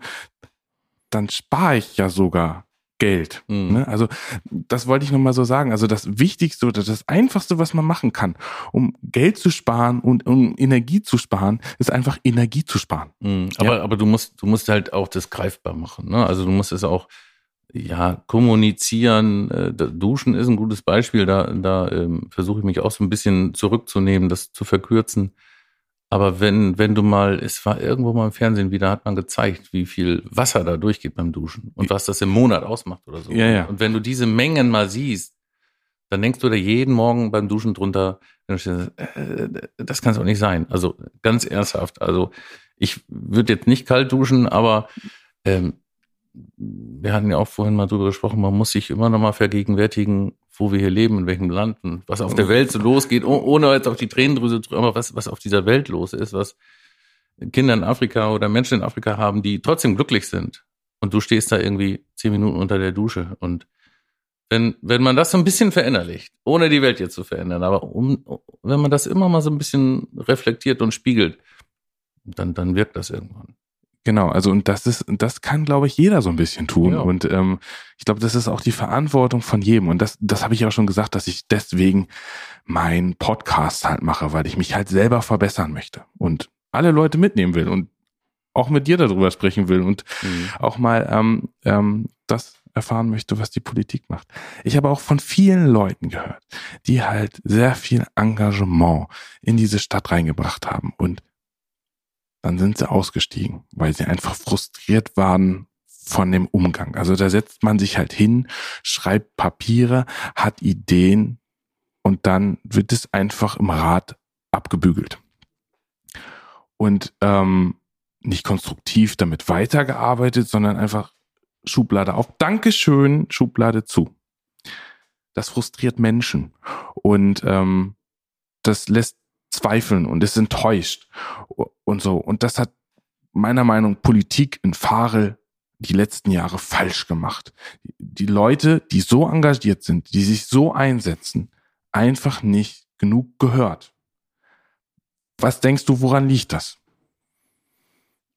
dann spare ich ja sogar Geld. Mhm. Ne? Also das wollte ich nochmal so sagen. Also das Wichtigste oder das Einfachste, was man machen kann, um Geld zu sparen und um Energie zu sparen, ist einfach Energie zu sparen. Mhm. Aber, ja? aber du musst, du musst halt auch das greifbar machen. Ne? Also du musst es auch ja, kommunizieren, äh, duschen ist ein gutes Beispiel. Da, da ähm, versuche ich mich auch so ein bisschen zurückzunehmen, das zu verkürzen. Aber wenn, wenn du mal, es war irgendwo mal im Fernsehen wieder, hat man gezeigt, wie viel Wasser da durchgeht beim Duschen und was das im Monat ausmacht oder so. Ja, ja. Und wenn du diese Mengen mal siehst, dann denkst du da jeden Morgen beim Duschen drunter, äh, das kann es auch nicht sein. Also ganz ernsthaft. Also ich würde jetzt nicht kalt duschen, aber ähm, wir hatten ja auch vorhin mal drüber gesprochen, man muss sich immer noch mal vergegenwärtigen, wo wir hier leben, in welchem Land und was auf der Welt so losgeht, ohne jetzt auf die Tränendrüse zu aber was, was auf dieser Welt los ist, was Kinder in Afrika oder Menschen in Afrika haben, die trotzdem glücklich sind. Und du stehst da irgendwie zehn Minuten unter der Dusche. Und wenn, wenn man das so ein bisschen verinnerlicht, ohne die Welt jetzt zu verändern, aber um, wenn man das immer mal so ein bisschen reflektiert und spiegelt, dann, dann wirkt das irgendwann. Genau, also und das ist, das kann, glaube ich, jeder so ein bisschen tun. Ja. Und ähm, ich glaube, das ist auch die Verantwortung von jedem. Und das, das habe ich auch schon gesagt, dass ich deswegen meinen Podcast halt mache, weil ich mich halt selber verbessern möchte und alle Leute mitnehmen will und auch mit dir darüber sprechen will und mhm. auch mal ähm, ähm, das erfahren möchte, was die Politik macht. Ich habe auch von vielen Leuten gehört, die halt sehr viel Engagement in diese Stadt reingebracht haben und dann sind sie ausgestiegen, weil sie einfach frustriert waren von dem Umgang. Also da setzt man sich halt hin, schreibt Papiere, hat Ideen und dann wird es einfach im Rat abgebügelt. Und ähm, nicht konstruktiv damit weitergearbeitet, sondern einfach Schublade auf. Dankeschön, Schublade zu. Das frustriert Menschen und ähm, das lässt zweifeln und ist enttäuscht und so. Und das hat meiner Meinung nach Politik in Farel die letzten Jahre falsch gemacht. Die Leute, die so engagiert sind, die sich so einsetzen, einfach nicht genug gehört. Was denkst du, woran liegt das?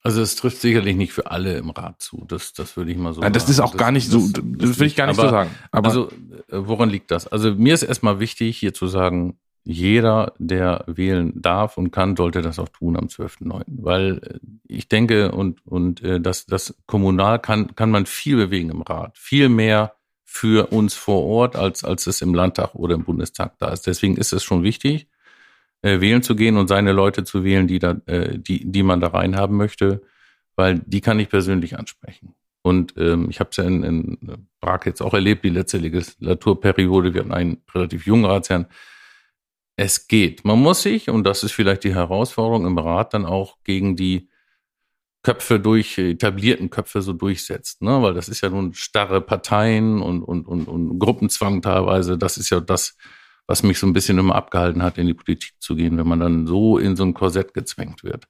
Also es trifft sicherlich nicht für alle im Rat zu. Das, das würde ich mal so ja, das sagen. Das ist auch das, gar nicht so, das, das will ich gar nicht aber, so sagen. Aber also äh, woran liegt das? Also mir ist erstmal wichtig, hier zu sagen, jeder, der wählen darf und kann, sollte das auch tun am 12.9. Weil äh, ich denke, und, und äh, das, das kommunal kann, kann man viel bewegen im Rat. Viel mehr für uns vor Ort, als, als es im Landtag oder im Bundestag da ist. Deswegen ist es schon wichtig, äh, wählen zu gehen und seine Leute zu wählen, die, da, äh, die, die man da reinhaben möchte, weil die kann ich persönlich ansprechen. Und ähm, ich habe es ja in, in Prag jetzt auch erlebt, die letzte Legislaturperiode. Wir hatten einen relativ jungen Ratsherrn, es geht. Man muss sich, und das ist vielleicht die Herausforderung im Rat, dann auch gegen die Köpfe durch, etablierten Köpfe so durchsetzt, ne? Weil das ist ja nun starre Parteien und, und, und, und Gruppenzwang teilweise. Das ist ja das, was mich so ein bisschen immer abgehalten hat, in die Politik zu gehen, wenn man dann so in so ein Korsett gezwängt wird.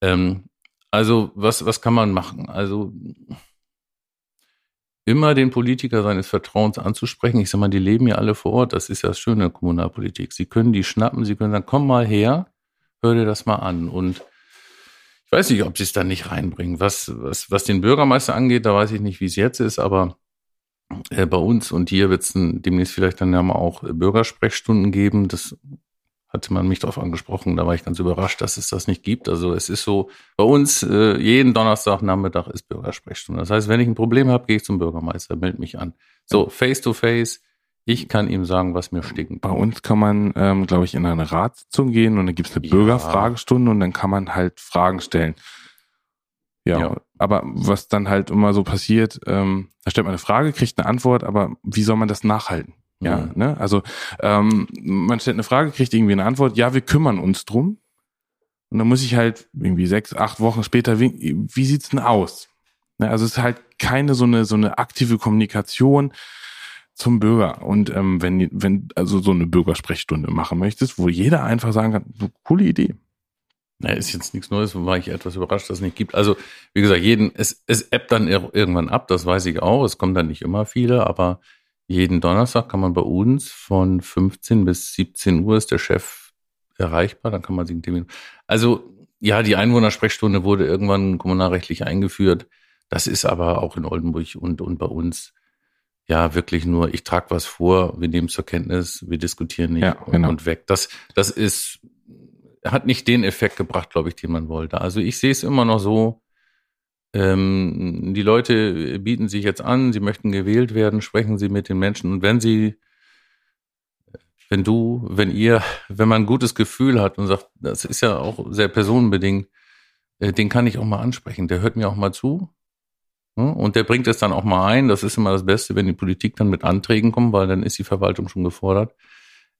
Ähm, also, was, was kann man machen? Also, immer den Politiker seines Vertrauens anzusprechen. Ich sag mal, die leben ja alle vor Ort. Das ist ja das Schöne in der Kommunalpolitik. Sie können die schnappen, sie können sagen, komm mal her, hör dir das mal an. Und ich weiß nicht, ob sie es dann nicht reinbringen. Was, was, was den Bürgermeister angeht, da weiß ich nicht, wie es jetzt ist, aber äh, bei uns und hier wird es demnächst vielleicht dann ja mal auch Bürgersprechstunden geben. Das hatte man mich darauf angesprochen, da war ich ganz überrascht, dass es das nicht gibt. Also es ist so, bei uns äh, jeden Donnerstagnachmittag ist Bürgersprechstunde. Das heißt, wenn ich ein Problem habe, gehe ich zum Bürgermeister, melde mich an. So, face to face, ich kann ihm sagen, was mir stinkt. Bei uns kann man, ähm, glaube ich, in eine Ratssitzung gehen und dann gibt es eine Ja. Bürgerfragestunde und dann kann man halt Fragen stellen. Ja, Ja. aber was dann halt immer so passiert, ähm, da stellt man eine Frage, kriegt eine Antwort, aber wie soll man das nachhalten? Ja, Mhm. ne? Also ähm, man stellt eine Frage, kriegt irgendwie eine Antwort, ja, wir kümmern uns drum. Und dann muss ich halt irgendwie sechs, acht Wochen später, wie, wie sieht's denn aus? Ne, also es ist halt keine so eine so eine aktive Kommunikation zum Bürger. Und ähm, wenn wenn also so eine Bürgersprechstunde machen möchtest, wo jeder einfach sagen kann, so, coole Idee. Na, ist jetzt nichts Neues, war ich etwas überrascht, dass es nicht gibt. Also, wie gesagt, jeden, es, es ebbt dann ir- irgendwann ab, das weiß ich auch. Es kommen dann nicht immer viele, aber jeden Donnerstag kann man bei uns von 15 bis 17 Uhr ist der Chef erreichbar, dann kann man sich einen Termin. Also, ja, die Einwohnersprechstunde wurde irgendwann kommunalrechtlich eingeführt. Das ist aber auch in Oldenburg und, und bei uns ja wirklich nur, ich trage was vor, wir nehmen es zur Kenntnis, wir diskutieren nicht Ja, genau. und weg. Das, das ist, hat nicht den Effekt gebracht, glaube ich, den man wollte. Also ich sehe es immer noch so, ähm, die Leute bieten sich jetzt an, sie möchten gewählt werden, sprechen sie mit den Menschen und wenn sie, wenn du, wenn ihr, wenn man ein gutes Gefühl hat und sagt, das ist ja auch sehr personenbedingt, äh, den kann ich auch mal ansprechen, der hört mir auch mal zu. Ja, Und der bringt es dann auch mal ein. Das ist immer das Beste, wenn die Politik dann mit Anträgen kommt, weil dann ist die Verwaltung schon gefordert.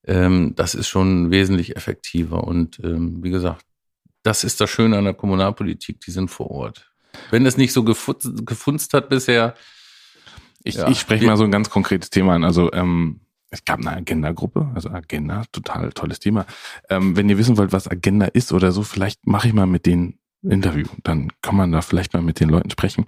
Ähm, das ist schon wesentlich effektiver. Und ähm, wie gesagt, das ist das Schöne an der Kommunalpolitik, die sind vor Ort. Wenn es nicht so gefunzt, gefunzt hat bisher, Ich, Ja. ich spreche mal so ein ganz konkretes Thema an. Also ähm, es gab eine Agenda-Gruppe, also Agenda, total tolles Thema. Ähm, wenn ihr wissen wollt, was Agenda ist oder so, vielleicht mache ich mal mit denen Interview. Dann kann man da vielleicht mal mit den Leuten sprechen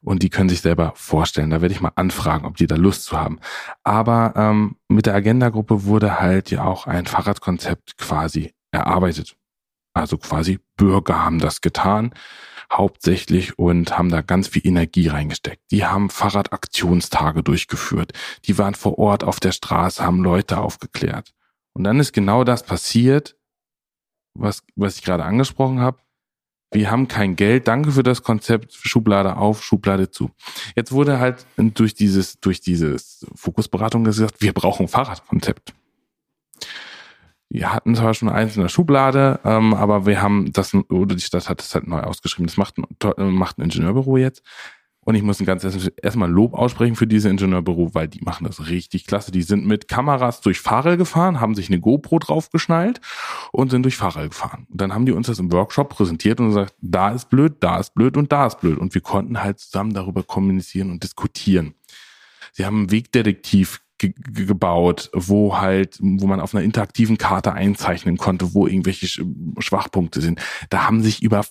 und die können sich selber vorstellen. Da werde ich mal anfragen, ob die da Lust zu haben. Aber ähm, mit der Agenda-Gruppe wurde halt ja auch ein Fahrradkonzept quasi erarbeitet. Also quasi Bürger haben das getan hauptsächlich und haben da ganz viel Energie reingesteckt. Die haben Fahrradaktionstage durchgeführt. Die waren vor Ort auf der Straße, haben Leute aufgeklärt. Und dann ist genau das passiert, was, was ich gerade angesprochen habe. Wir haben kein Geld. Danke für das Konzept. Schublade auf, Schublade zu. Jetzt wurde halt durch dieses, durch dieses Fokusberatung gesagt, wir brauchen ein Fahrradkonzept. Wir hatten zwar schon eins in der Schublade, ähm, aber wir haben das, oder die Stadt hat es halt neu ausgeschrieben. Das macht ein, äh, macht ein Ingenieurbüro jetzt. Und ich muss ein ganz erst- erstmal Lob aussprechen für diese Ingenieurbüro, weil die machen das richtig klasse. Die sind mit Kameras durch Fahrrad gefahren, haben sich eine GoPro draufgeschnallt und sind durch Fahrrad gefahren. Und dann haben die uns das im Workshop präsentiert und gesagt, da ist blöd, da ist blöd und da ist blöd. Und wir konnten halt zusammen darüber kommunizieren und diskutieren. Sie haben einen Wegdetektiv ge ge gebaut, wo halt, wo man auf einer interaktiven Karte einzeichnen konnte, wo irgendwelche Sch Schwachpunkte sind. Da haben sich über,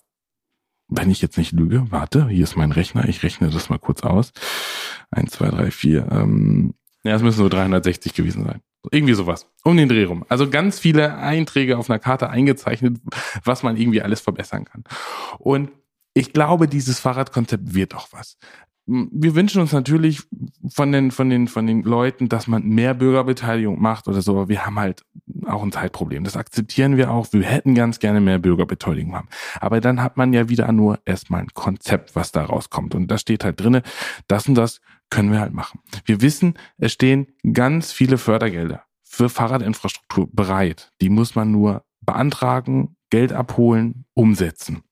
wenn ich jetzt nicht lüge, warte, hier ist mein Rechner, ich rechne das mal kurz aus. Eins, zwei, drei, vier, ähm, ja, es müssen so 360 gewesen sein. Irgendwie sowas. Um den Dreh rum. Also ganz viele Einträge auf einer Karte eingezeichnet, was man irgendwie alles verbessern kann. Und ich glaube, dieses Fahrradkonzept wird auch was. Wir wünschen uns natürlich von den, von den, von den Leuten, dass man mehr Bürgerbeteiligung macht oder so, aber wir haben halt auch ein Zeitproblem. Das akzeptieren wir auch. Wir hätten ganz gerne mehr Bürgerbeteiligung haben. Aber dann hat man ja wieder nur erstmal ein Konzept, was da rauskommt. Und da steht halt drinne, das und das können wir halt machen. Wir wissen, es stehen ganz viele Fördergelder für Fahrradinfrastruktur bereit. Die muss man nur beantragen, Geld abholen, umsetzen.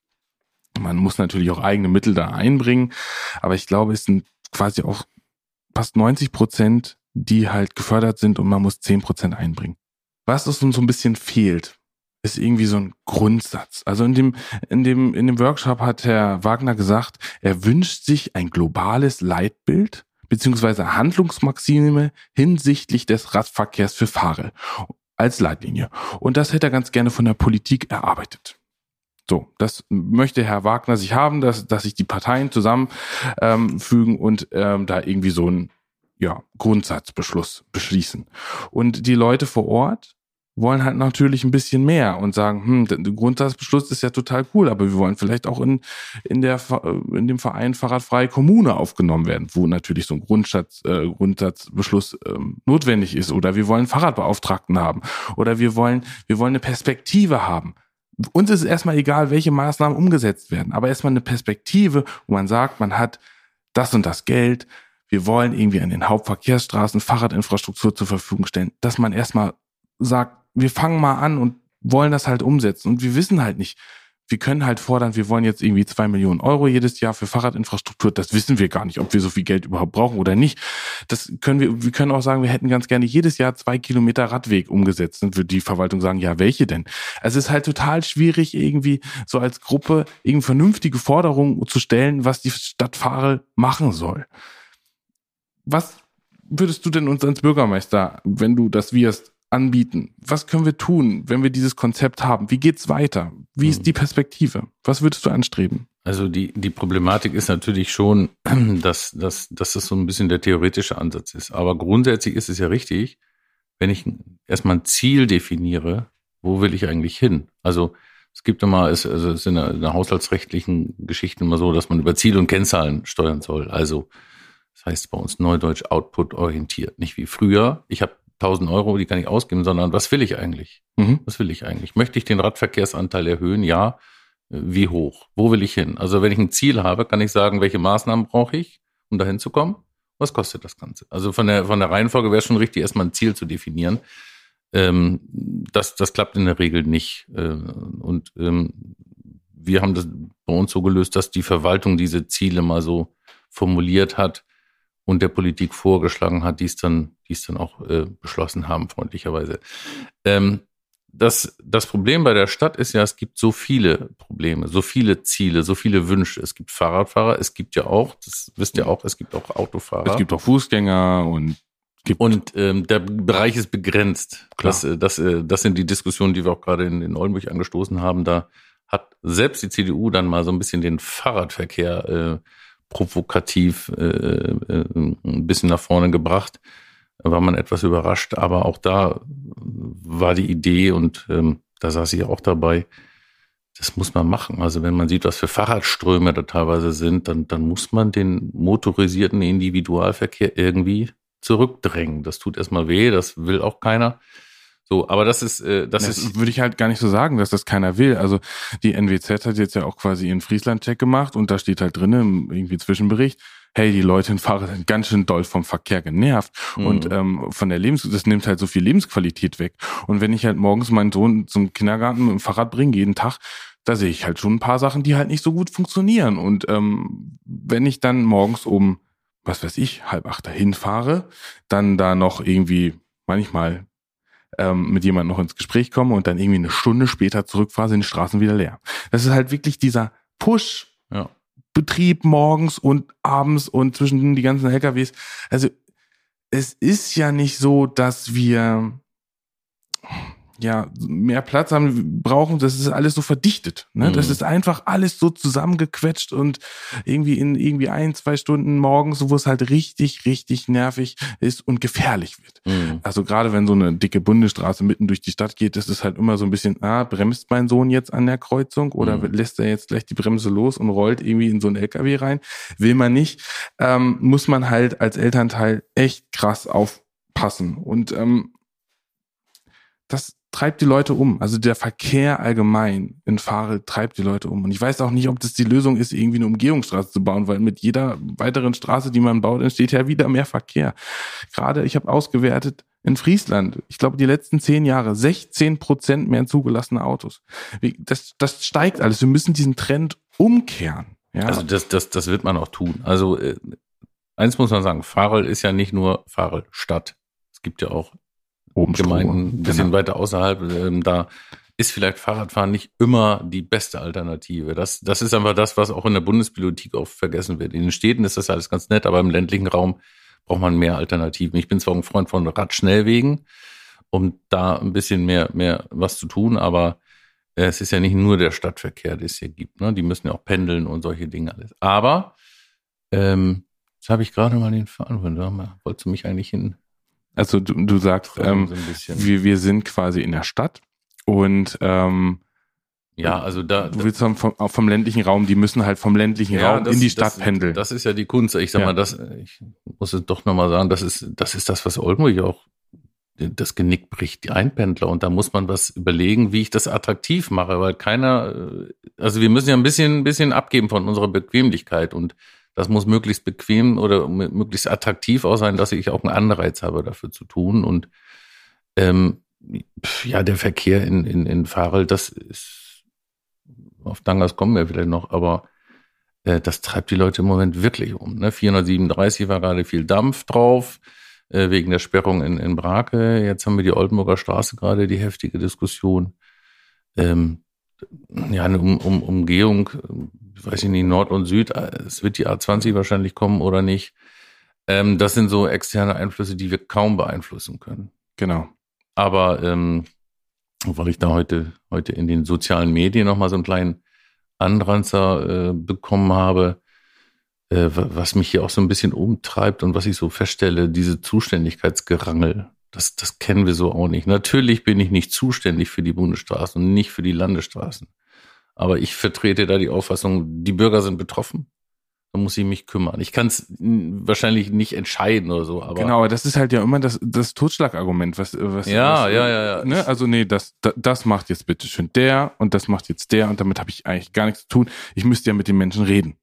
Man muss natürlich auch eigene Mittel da einbringen, aber ich glaube, es sind quasi auch fast 90 Prozent, die halt gefördert sind und man muss 10 Prozent einbringen. Was uns so ein bisschen fehlt, ist irgendwie so ein Grundsatz. Also in dem, in dem, in dem Workshop hat Herr Wagner gesagt, er wünscht sich ein globales Leitbild beziehungsweise Handlungsmaxime hinsichtlich des Radverkehrs für Fahrer als Leitlinie. Und das hätte er ganz gerne von der Politik erarbeitet. So, das möchte Herr Wagner sich haben, dass, dass sich die Parteien zusammenfügen ähm, und ähm, da irgendwie so einen ja, Grundsatzbeschluss beschließen. Und die Leute vor Ort wollen halt natürlich ein bisschen mehr und sagen, hm, der Grundsatzbeschluss ist ja total cool, aber wir wollen vielleicht auch in, in, der, in dem Verein Fahrradfreie Kommune aufgenommen werden, wo natürlich so ein Grundsatz, äh, Grundsatzbeschluss ähm, notwendig ist. Oder wir wollen Fahrradbeauftragten haben. Oder wir wollen, wir wollen eine Perspektive haben. Uns ist erstmal egal, welche Maßnahmen umgesetzt werden, aber erstmal eine Perspektive, wo man sagt, man hat das und das Geld, wir wollen irgendwie an den Hauptverkehrsstraßen Fahrradinfrastruktur zur Verfügung stellen, dass man erstmal sagt, wir fangen mal an und wollen das halt umsetzen. Und wir wissen halt nicht, wir können halt fordern, wir wollen jetzt irgendwie zwei Millionen Euro jedes Jahr für Fahrradinfrastruktur. Das wissen wir gar nicht, ob wir so viel Geld überhaupt brauchen oder nicht. Das können wir, wir können auch sagen, wir hätten ganz gerne jedes Jahr zwei Kilometer Radweg umgesetzt. Und wird die Verwaltung sagen, ja, welche denn? Es ist halt total schwierig, irgendwie so als Gruppe irgendwie vernünftige Forderungen zu stellen, was die Stadt Fahre machen soll was würdest du denn uns als Bürgermeister, wenn du das wirst, anbieten? Was können wir tun, wenn wir dieses Konzept haben? Wie geht's weiter? Wie ist hm. die Perspektive? Was würdest du anstreben? Also die, die Problematik ist natürlich schon, [clears throat] dass, dass, dass das so ein bisschen der theoretische Ansatz ist. Aber grundsätzlich ist es ja richtig, wenn ich erstmal ein Ziel definiere, wo will ich eigentlich hin? Also es gibt immer, es, also es ist in der, in der haushaltsrechtlichen Geschichten immer so, dass man über Ziel und Kennzahlen steuern soll. Also das heißt bei uns Neudeutsch Output orientiert. Nicht wie früher. Ich habe 1000 Euro, die kann ich ausgeben, sondern was will ich eigentlich? Mhm. Was will ich eigentlich? Möchte ich den Radverkehrsanteil erhöhen? Ja. Wie hoch? Wo will ich hin? Also wenn ich ein Ziel habe, kann ich sagen, welche Maßnahmen brauche ich, um dahin zu kommen? Was kostet das Ganze? Also von der, von der Reihenfolge wäre es schon richtig, erstmal ein Ziel zu definieren. Ähm, das, das klappt in der Regel nicht. Äh, und ähm, wir haben das bei uns so gelöst, dass die Verwaltung diese Ziele mal so formuliert hat, und der Politik vorgeschlagen hat, die es dann, die es dann auch äh, beschlossen haben, freundlicherweise. Ähm, das, das Problem bei der Stadt ist ja, es gibt so viele Probleme, so viele Ziele, so viele Wünsche. Es gibt Fahrradfahrer, es gibt ja auch, das wisst ihr auch, es gibt auch Autofahrer. Es gibt auch Fußgänger und gibt und ähm, der Bereich ist begrenzt. Klar. Das, äh, das, äh, das sind die Diskussionen, die wir auch gerade in, in Oldenburg angestoßen haben. Da hat selbst die CDU dann mal so ein bisschen den Fahrradverkehr äh, provokativ äh, äh, ein bisschen nach vorne gebracht. War man etwas überrascht, aber auch da war die Idee und ähm, da saß ich auch dabei. Das muss man machen. Also wenn man sieht, was für Fahrradströme da teilweise sind, dann, dann muss man den motorisierten Individualverkehr irgendwie zurückdrängen. Das tut erstmal weh, das will auch keiner. So, aber das ist, äh, das, das ist. Würde ich halt gar nicht so sagen, dass das keiner will. Also die NWZ hat jetzt ja auch quasi ihren Friesland-Check gemacht und da steht halt drinnen irgendwie Zwischenbericht, hey, die Leute in Fahrer sind ganz schön doll vom Verkehr genervt mhm. und ähm, von der Lebens, das nimmt halt so viel Lebensqualität weg. Und wenn ich halt morgens meinen Sohn zum Kindergarten mit dem Fahrrad bringe, jeden Tag, da sehe ich halt schon ein paar Sachen, die halt nicht so gut funktionieren. Und ähm, wenn ich dann morgens um, was weiß ich, halb acht dahin fahre, dann da noch irgendwie manchmal ähm, mit jemandem noch ins Gespräch komme und dann irgendwie eine Stunde später zurückfahre, sind die Straßen wieder leer. Das ist halt wirklich dieser Push. Ja. Betrieb morgens und abends und zwischen die ganzen LKWs. Also es ist ja nicht so, dass wir ja, mehr Platz haben brauchen, das ist alles so verdichtet. Ne? Mhm. Das ist einfach alles so zusammengequetscht und irgendwie in irgendwie ein, zwei Stunden morgens, wo es halt richtig, richtig nervig ist und gefährlich wird. Mhm. Also gerade wenn so eine dicke Bundesstraße mitten durch die Stadt geht, das ist halt immer so ein bisschen, ah, bremst mein Sohn jetzt an der Kreuzung oder mhm. lässt er jetzt gleich die Bremse los und rollt irgendwie in so einen LKW rein? Will man nicht. Ähm, muss man halt als Elternteil echt krass aufpassen. Und ähm, das treibt die Leute um. Also der Verkehr allgemein in Fahre treibt die Leute um. Und ich weiß auch nicht, ob das die Lösung ist, irgendwie eine Umgehungsstraße zu bauen, weil mit jeder weiteren Straße, die man baut, entsteht ja wieder mehr Verkehr. Gerade, ich habe ausgewertet, in Friesland, ich glaube, die letzten zehn Jahre 16 Prozent mehr zugelassene Autos. Das, das steigt alles. Wir müssen diesen Trend umkehren. Ja. Also das, das, das wird man auch tun. Also äh, eins muss man sagen, Farel ist ja nicht nur Farel Stadt. Es gibt ja auch Oben Gemeinden ein bisschen genau. weiter außerhalb, ähm, da ist vielleicht Fahrradfahren nicht immer die beste Alternative. Das, das ist einfach das, was auch in der Bundesbibliothek oft vergessen wird. In den Städten ist das alles ganz nett, aber im ländlichen Raum braucht man mehr Alternativen. Ich bin zwar ein Freund von Radschnellwegen, um da ein bisschen mehr, mehr was zu tun, aber äh, es ist ja nicht nur der Stadtverkehr, den es hier gibt. Ne? Die müssen ja auch pendeln und solche Dinge alles. Aber ähm, jetzt habe ich gerade mal den Faden, da wolltest du mich eigentlich hin Also du, du sagst, ähm, wir, wir sind quasi in der Stadt und ähm, ja, also da. Du willst vom, vom, ländlichen Raum, die müssen halt vom ländlichen ja, Raum das, in die Stadt das, pendeln. Das ist ja die Kunst. Ich sag ja. mal, das, ich muss es doch nochmal sagen, das ist, das ist das, was Oldenburg auch das Genick bricht, die Einpendler. Und da muss man was überlegen, wie ich das attraktiv mache, weil keiner, äh, also wir müssen ja ein bisschen, ein bisschen abgeben von unserer Bequemlichkeit und das muss möglichst bequem oder möglichst attraktiv auch sein, dass ich auch einen Anreiz habe, dafür zu tun. Und ähm, ja, der Verkehr in, in, in Farel, das ist, auf Dangas kommen wir vielleicht noch, aber äh, das treibt die Leute im Moment wirklich um. Ne? 437 war gerade viel Dampf drauf äh, wegen der Sperrung in, in Brake. Jetzt haben wir die Oldenburger Straße gerade die heftige Diskussion. Ähm, ja, eine um, um, Umgehung, weiß ich nicht, Nord und Süd, es wird die A20 wahrscheinlich kommen oder nicht. Ähm, das sind so externe Einflüsse, die wir kaum beeinflussen können. Genau. Aber ähm, weil ich da heute, heute in den sozialen Medien nochmal so einen kleinen Anranzer äh, bekommen habe, äh, was mich hier auch so ein bisschen umtreibt und was ich so feststelle, diese Zuständigkeitsgerangel, das, das kennen wir so auch nicht. Natürlich bin ich nicht zuständig für die Bundesstraßen und nicht für die Landesstraßen. Aber ich vertrete da die Auffassung, die Bürger sind betroffen. Da muss ich mich kümmern. Ich kann es wahrscheinlich nicht entscheiden oder so, aber. Genau, aber das ist halt ja immer das, das Totschlagargument, was, was. Ja, was, ja, ja, ja. Ne? Also nee, das, das, macht jetzt bitte schön der und das macht jetzt der und damit habe ich eigentlich gar nichts zu tun. Ich müsste ja mit den Menschen reden.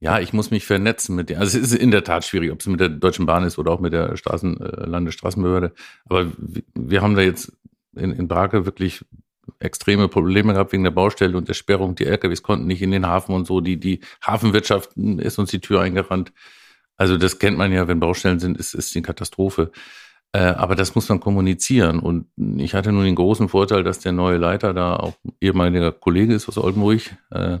Ja, ich muss mich vernetzen mit dem. Also es ist in der Tat schwierig, ob es mit der Deutschen Bahn ist oder auch mit der Straßen, äh, Landesstraßenbehörde. Aber wir haben da jetzt in, in Brake wirklich extreme Probleme gehabt wegen der Baustelle und der Sperrung. Die LKWs konnten nicht in den Hafen und so. Die, die Hafenwirtschaft ist uns die Tür eingerannt. Also das kennt man ja, wenn Baustellen sind, ist, ist die Katastrophe. Äh, aber das muss man kommunizieren. Und ich hatte nun den großen Vorteil, dass der neue Leiter da auch ehemaliger Kollege ist aus Oldenburg. Äh,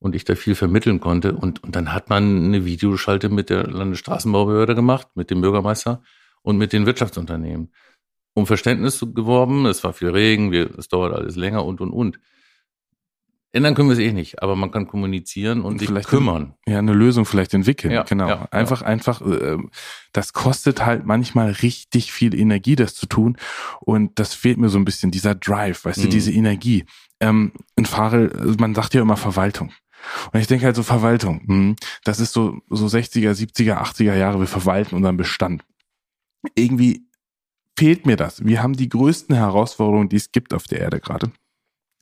und ich da viel vermitteln konnte. Und, und dann hat man eine Videoschalte mit der Landesstraßenbaubehörde gemacht, mit dem Bürgermeister und mit den Wirtschaftsunternehmen. Um Verständnis geworben, es war viel Regen, wir, es dauert alles länger und, und, und. Ändern können wir es eh nicht, aber man kann kommunizieren und, und sich vielleicht kümmern. Ja, eine Lösung vielleicht entwickeln. Ja, genau. Ja, einfach, ja. einfach, äh, das kostet halt manchmal richtig viel Energie, das zu tun. Und das fehlt mir so ein bisschen, dieser Drive, weißt mhm. du, diese Energie. Ähm, in Fahre, man sagt ja immer Verwaltung. Und ich denke halt so Verwaltung, hm, das ist so, so 60er, 70er, 80er Jahre, wir verwalten unseren Bestand. Irgendwie fehlt mir das. Wir haben die größten Herausforderungen, die es gibt auf der Erde gerade.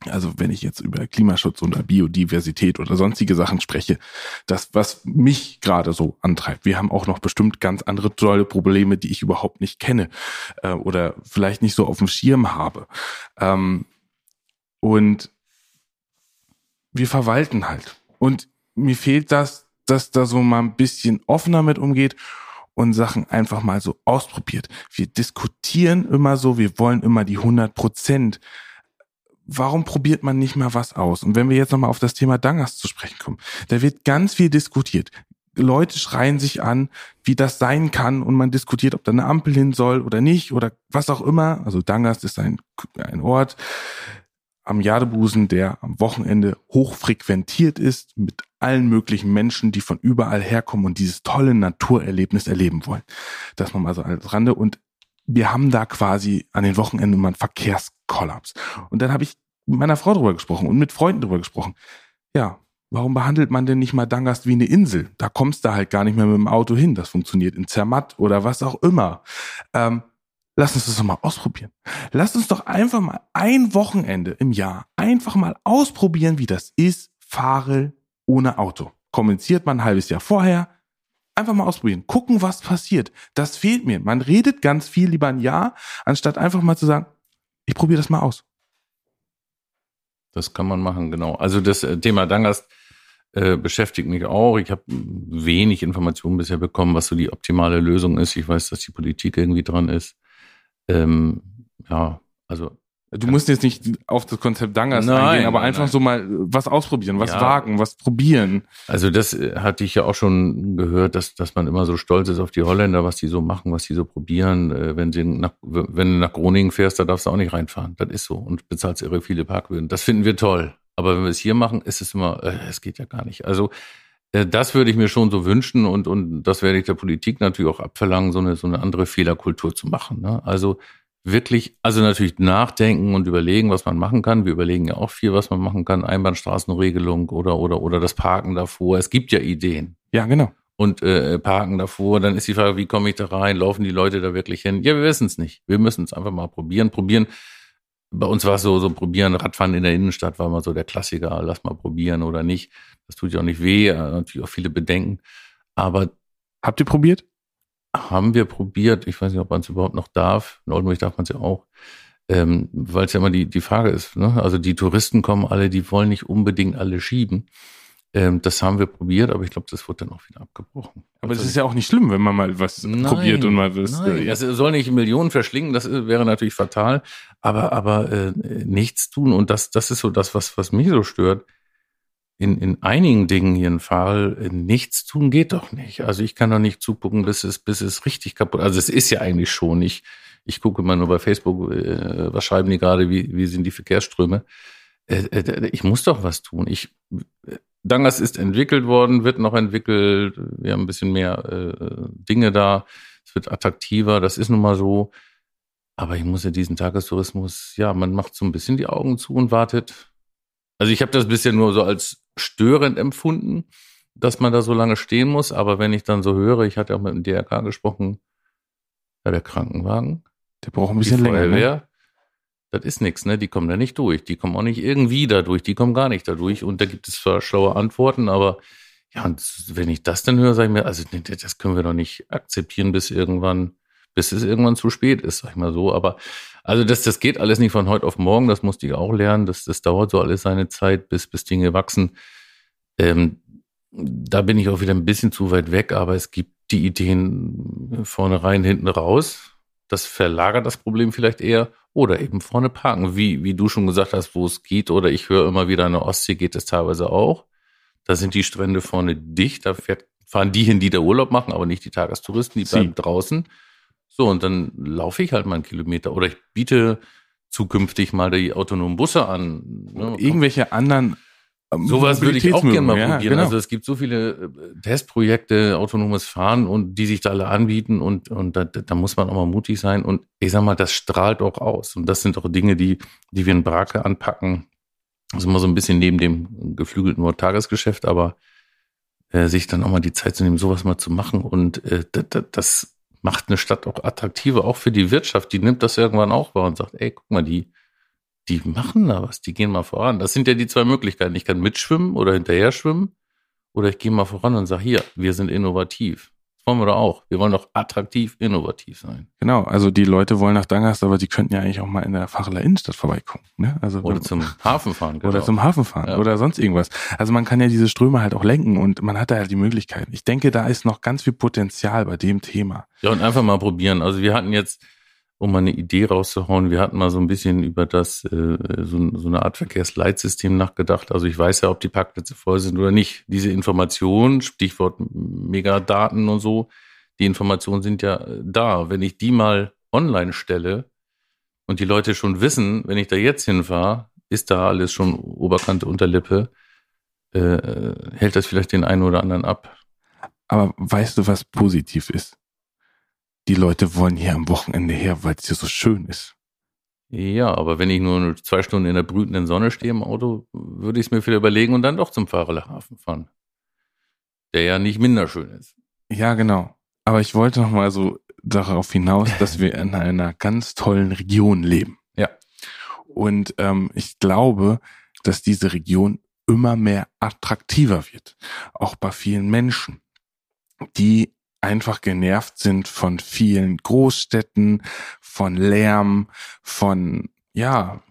Also wenn ich jetzt über Klimaschutz oder Biodiversität oder sonstige Sachen spreche, das, was mich gerade so antreibt. Wir haben auch noch bestimmt ganz andere tolle Probleme, die ich überhaupt nicht kenne äh, oder vielleicht nicht so auf dem Schirm habe. Ähm, und wir verwalten halt. Und mir fehlt das, dass da so mal ein bisschen offener mit umgeht und Sachen einfach mal so ausprobiert. Wir diskutieren immer so, wir wollen immer die 100 Prozent. Warum probiert man nicht mal was aus? Und wenn wir jetzt nochmal auf das Thema Dangas zu sprechen kommen, da wird ganz viel diskutiert. Leute schreien sich an, wie das sein kann und man diskutiert, ob da eine Ampel hin soll oder nicht oder was auch immer. Also Dangas ist ein, ein Ort, am Jadebusen, der am Wochenende hochfrequentiert ist mit allen möglichen Menschen, die von überall herkommen und dieses tolle Naturerlebnis erleben wollen. Das nochmal so als Rande. Und wir haben da quasi an den Wochenenden immer einen Verkehrskollaps. Und dann habe ich mit meiner Frau drüber gesprochen und mit Freunden drüber gesprochen. Ja, warum behandelt man denn nicht mal Dangast wie eine Insel? Da kommst du halt gar nicht mehr mit dem Auto hin. Das funktioniert in Zermatt oder was auch immer. Ähm, Lass uns das doch mal ausprobieren. Lass uns doch einfach mal ein Wochenende im Jahr einfach mal ausprobieren, wie das ist, fahre ohne Auto. Kommuniziert man ein halbes Jahr vorher. Einfach mal ausprobieren. Gucken, was passiert. Das fehlt mir. Man redet ganz viel lieber ein Jahr, anstatt einfach mal zu sagen, ich probiere das mal aus. Das kann man machen, genau. Also das äh, Thema Dangast äh, beschäftigt mich auch. Ich habe wenig Informationen bisher bekommen, was so die optimale Lösung ist. Ich weiß, dass die Politik irgendwie dran ist. Ähm, ja, also Du musst jetzt nicht auf das Konzept Dangas nein, eingehen, aber nein, einfach nein. so mal was ausprobieren, was ja. wagen, was probieren. Also das äh, hatte ich ja auch schon gehört, dass, dass man immer so stolz ist auf die Holländer, was die so machen, was die so probieren. Äh, wenn, sie nach, wenn du nach Groningen fährst, da darfst du auch nicht reinfahren. Das ist so. Und bezahlst irre viele Parkböden. Das finden wir toll. Aber wenn wir es hier machen, ist es immer, äh, es geht ja gar nicht. Also Äh, das würde ich mir schon so wünschen und, und das werde ich der Politik natürlich auch abverlangen, so eine, so eine andere Fehlerkultur zu machen. Ne? Also wirklich, also natürlich nachdenken und überlegen, was man machen kann. Wir überlegen ja auch viel, was man machen kann. Einbahnstraßenregelung oder, oder, oder das Parken davor. Es gibt ja Ideen. Ja, genau. Und äh, parken davor, dann ist die Frage, wie komme ich da rein? Laufen die Leute da wirklich hin? Ja, wir wissen es nicht. Wir müssen es einfach mal probieren. Probieren. Bei uns war es so, so probieren, Radfahren in der Innenstadt war mal so der Klassiker. Lass mal probieren oder nicht. Das tut ja auch nicht weh. Natürlich auch viele Bedenken. Aber habt ihr probiert? haben wir probiert, ich weiß nicht, ob man es überhaupt noch darf, in Oldenburg darf man es ja auch, ähm, weil es ja immer die, die Frage ist, ne? also die Touristen kommen alle, die wollen nicht unbedingt alle schieben. Ähm, das haben wir probiert, aber ich glaube, das wird dann auch wieder abgebrochen. Aber es also ist ja auch nicht schlimm, wenn man mal was nein, probiert und mal was. Nein, äh, es soll nicht Millionen verschlingen, das wäre natürlich fatal, aber, aber äh, nichts tun und das, das ist so das, was, was mich so stört in, in einigen Dingen hier in Fall äh, nichts tun geht doch nicht. Also ich kann doch nicht zugucken, bis es, bis es richtig kaputt. Also es ist ja eigentlich schon. Ich, ich gucke immer nur bei Facebook, äh, was schreiben die gerade, wie, wie sind die Verkehrsströme. Äh, äh, ich muss doch was tun. Ich, Dangas ist entwickelt worden, wird noch entwickelt. Wir haben ein bisschen mehr äh, Dinge da. Es wird attraktiver. Das ist nun mal so. Aber ich muss ja diesen Tagestourismus, ja, man macht so ein bisschen die Augen zu und wartet. Also ich habe das bisher nur so als störend empfunden, dass man da so lange stehen muss. Aber wenn ich dann so höre, ich hatte auch mit dem DRK gesprochen, ja, der Krankenwagen, der braucht ein bisschen länger. Ne? Das ist nichts, ne? Die kommen da nicht durch. Die kommen auch nicht irgendwie da durch. Die kommen gar nicht da durch. Und da gibt es zwar schlaue Antworten, aber ja, und wenn ich das dann höre, sage ich mir, also das können wir doch nicht akzeptieren, bis irgendwann, bis es irgendwann zu spät ist, sag ich mal so. Aber also das, das geht alles nicht von heute auf morgen, das musste ich auch lernen. Das, das dauert so alles seine Zeit, bis, bis Dinge wachsen. Ähm, da bin ich auch wieder ein bisschen zu weit weg, aber es gibt die Ideen vorne rein, hinten raus. Das verlagert das Problem vielleicht eher. Oder eben vorne parken, wie, wie du schon gesagt hast, wo es geht. Oder ich höre immer wieder, an der Ostsee geht es teilweise auch. Da sind die Strände vorne dicht. Da fährt, fahren die hin, die da Urlaub machen, aber nicht die Tagestouristen, die bleiben Sie. draußen. So, und dann laufe ich halt mal einen Kilometer oder ich biete zukünftig mal die autonomen Busse an. Ne? Irgendwelche anderen ähm, Sowas würde ich auch gerne mal ja, probieren. Genau. Also es gibt so viele äh, Testprojekte, autonomes Fahren und die sich da alle anbieten und, und da, da muss man auch mal mutig sein. Und ich sag mal, das strahlt auch aus. Und das sind auch Dinge, die, die wir in Brake anpacken. Das ist immer so ein bisschen neben dem geflügelten Wort Tagesgeschäft, aber äh, sich dann auch mal die Zeit zu nehmen, sowas mal zu machen. Und äh, das macht eine Stadt auch attraktiver, auch für die Wirtschaft. Die nimmt das irgendwann auch wahr und sagt, ey, guck mal, die, die machen da was, die gehen mal voran. Das sind ja die zwei Möglichkeiten. Ich kann mitschwimmen oder hinterher schwimmen oder ich gehe mal voran und sage, hier, wir sind innovativ wollen wir doch auch. Wir wollen doch attraktiv, innovativ sein. Genau, also die Leute wollen nach Dangast, aber die könnten ja eigentlich auch mal in der Facheler Innenstadt vorbeikommen. Ne? Also, oder zum Hafen fahren. Genau. Oder zum Hafen fahren ja. oder sonst irgendwas. Also man kann ja diese Ströme halt auch lenken und man hat da halt die Möglichkeiten. Ich denke, da ist noch ganz viel Potenzial bei dem Thema. Ja, und einfach mal probieren. Also wir hatten jetzt um mal eine Idee rauszuhauen. Wir hatten mal so ein bisschen über das, äh, so, so eine Art Verkehrsleitsystem nachgedacht. Also ich weiß ja, ob die Parkplätze voll sind oder nicht. Diese Informationen, Stichwort Megadaten und so, die Informationen sind ja äh, da. Wenn ich die mal online stelle und die Leute schon wissen, wenn ich da jetzt hinfahre, ist da alles schon Oberkante, Unterlippe, äh, äh, hält das vielleicht den einen oder anderen ab. Aber weißt du, was positiv ist? Die Leute wollen hier am Wochenende her, weil es hier so schön ist. Ja, aber wenn ich nur zwei Stunden in der brütenden Sonne stehe im Auto, würde ich es mir viel überlegen und dann doch zum Fahrerhafen fahren. Der ja nicht minder schön ist. Ja, genau. Aber ich wollte noch mal so darauf hinaus, dass wir in einer ganz tollen Region leben. Ja. Und ähm, ich glaube, dass diese Region immer mehr attraktiver wird. Auch bei vielen Menschen, die einfach genervt sind von vielen Großstädten, von Lärm, von, ja,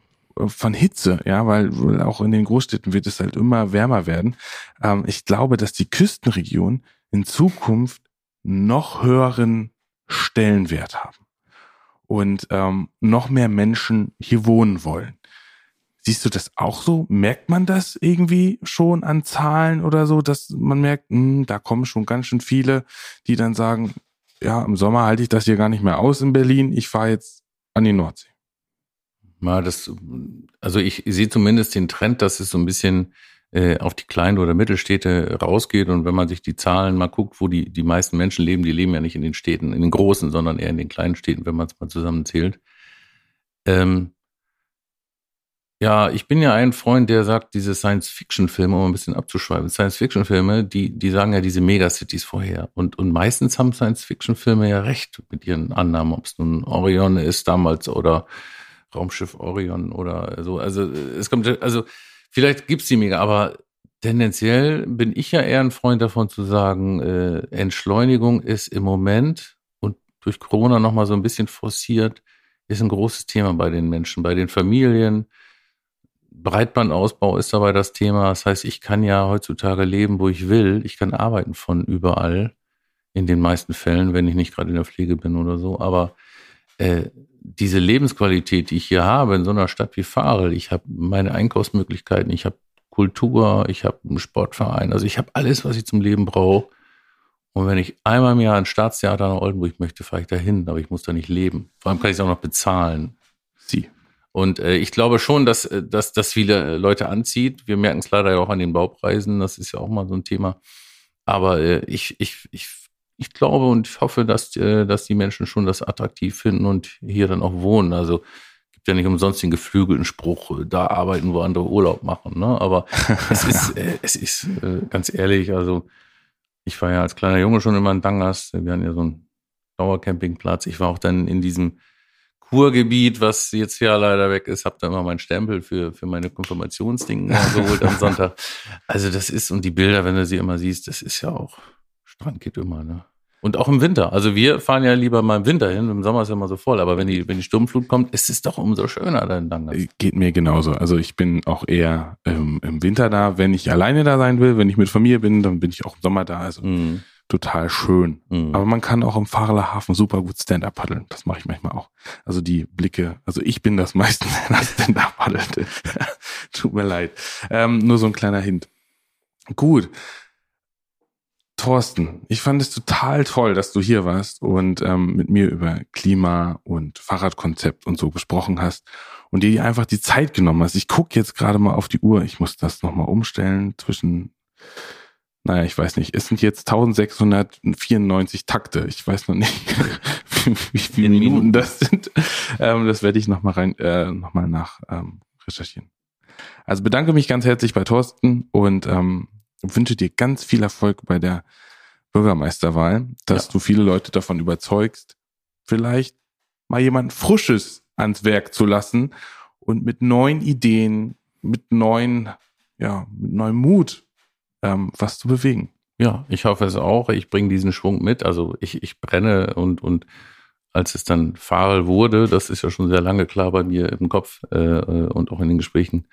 von Hitze, ja, weil auch in den Großstädten wird es halt immer wärmer werden. Ähm, ich glaube, dass die Küstenregion in Zukunft noch höheren Stellenwert haben und ähm, noch mehr Menschen hier wohnen wollen. Siehst du das auch so? Merkt man das irgendwie schon an Zahlen oder so, dass man merkt, mh, hm, da kommen schon ganz schön viele, die dann sagen, ja, im Sommer halte ich das hier gar nicht mehr aus in Berlin, ich fahre jetzt an die Nordsee. Mal das, also ich sehe zumindest den Trend, dass es so ein bisschen äh, auf die kleinen oder Mittelstädte rausgeht und wenn man sich die Zahlen mal guckt, wo die, die meisten Menschen leben, die leben ja nicht in den Städten, in den großen, sondern eher in den kleinen Städten, wenn man es mal zusammenzählt. Ähm, ja, ich bin ja ein Freund, der sagt, diese Science-Fiction-Filme, um ein bisschen abzuschweifen, Science-Fiction-Filme, die, die sagen ja diese Megacities vorher. Und, und meistens haben Science-Fiction-Filme ja recht mit ihren Annahmen, ob es nun Orion ist damals oder Raumschiff Orion oder so. Also es kommt, also vielleicht gibt's die mega, aber tendenziell bin ich ja eher ein Freund davon zu sagen, äh, Entschleunigung ist im Moment und durch Corona nochmal so ein bisschen forciert, ist ein großes Thema bei den Menschen, bei den Familien Breitbandausbau ist dabei das Thema. Das heißt, ich kann ja heutzutage leben, wo ich will. Ich kann arbeiten von überall. In den meisten Fällen, wenn ich nicht gerade in der Pflege bin oder so. Aber äh, diese Lebensqualität, die ich hier habe in so einer Stadt wie Farel, ich habe meine Einkaufsmöglichkeiten, ich habe Kultur, ich habe einen Sportverein, also ich habe alles, was ich zum Leben brauche. Und wenn ich einmal im Jahr ein Staatstheater nach Oldenburg möchte, fahre ich da hin, aber ich muss da nicht leben. Vor allem kann ich es auch noch bezahlen. Sie. Und äh, ich glaube schon, dass, äh, dass das viele Leute anzieht. Wir merken es leider ja auch an den Baupreisen. Das ist ja auch mal so ein Thema. Aber äh, ich, ich, ich, ich glaube und ich hoffe, dass, äh, dass die Menschen schon das attraktiv finden und hier dann auch wohnen. Also gibt ja nicht umsonst den geflügelten Spruch, äh, da arbeiten, wo andere Urlaub machen. Ne? Aber es [laughs] ist, äh, es ist äh, ganz ehrlich, also ich war ja als kleiner Junge schon immer in Dangas. Wir hatten ja so einen Dauercampingplatz. Ich war auch dann in diesem Kurgebiet, was jetzt ja leider weg ist, habe da immer meinen Stempel für, für meine Konfirmationsdinge geholt am Sonntag. [laughs] Also das ist, und die Bilder, wenn du sie immer siehst, das ist ja auch, Strand geht immer, ne? Und auch im Winter. Also wir fahren ja lieber mal im Winter hin. Im Sommer ist ja immer so voll. Aber wenn die, wenn die Sturmflut kommt, ist es doch umso schöner dann. dann. Geht mir genauso. Also ich bin auch eher ähm, im Winter da. Wenn ich alleine da sein will, wenn ich mit Familie bin, dann bin ich auch im Sommer da. Also mhm total schön. Mhm. Aber man kann auch im Fahrerler Hafen super gut Stand-up paddeln. Das mache ich manchmal auch. Also die Blicke, also ich bin das meistens, [laughs] der Stand-up paddelt. [laughs] Tut mir leid. Ähm, nur so ein kleiner Hint. Gut. Thorsten, ich fand es total toll, dass du hier warst und ähm, mit mir über Klima und Fahrradkonzept und so gesprochen hast und dir einfach die Zeit genommen hast. Ich gucke jetzt gerade mal auf die Uhr. Ich muss das nochmal umstellen zwischen naja, ich weiß nicht, es sind jetzt 1694 Takte. Ich weiß noch nicht, [laughs] wie viele Minuten das sind. Ähm, das werde ich nochmal rein, äh, noch mal nach ähm, recherchieren. Also bedanke mich ganz herzlich bei Thorsten und ähm, wünsche dir ganz viel Erfolg bei der Bürgermeisterwahl, dass ja. du viele Leute davon überzeugst, vielleicht mal jemand Frisches ans Werk zu lassen und mit neuen Ideen, mit neuen, ja, mit neuem Mut ähm, was zu bewegen. Ja, ich hoffe es auch. Ich bringe diesen Schwung mit. Also ich, ich brenne und, und als es dann Farel wurde, das ist ja schon sehr lange klar bei mir im Kopf äh, äh und auch in den Gesprächen,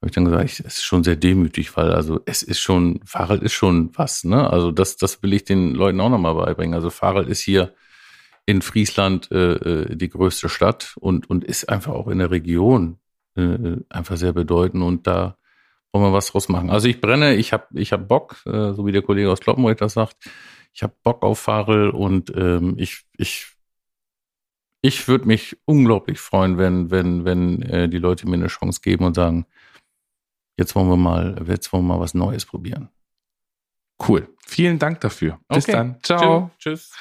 habe ich dann gesagt, es ist schon sehr demütig, weil also es ist schon, Farel ist schon was, ne? Also das, das will ich den Leuten auch nochmal beibringen. Also Farel ist hier in Friesland äh, äh, die größte Stadt und, und ist einfach auch in der Region äh, einfach sehr bedeutend und da wollen wir was draus machen. Also ich brenne, ich habe ich hab Bock, äh, so wie der Kollege aus Kloppenburg das sagt. Ich habe Bock auf Farel und ähm, ich, ich, ich würde mich unglaublich freuen, wenn, wenn, wenn äh, die Leute mir eine Chance geben und sagen, jetzt wollen wir mal, jetzt wollen wir mal was Neues probieren. Cool. Vielen Dank dafür. Bis okay. dann. Ciao. Tschüss.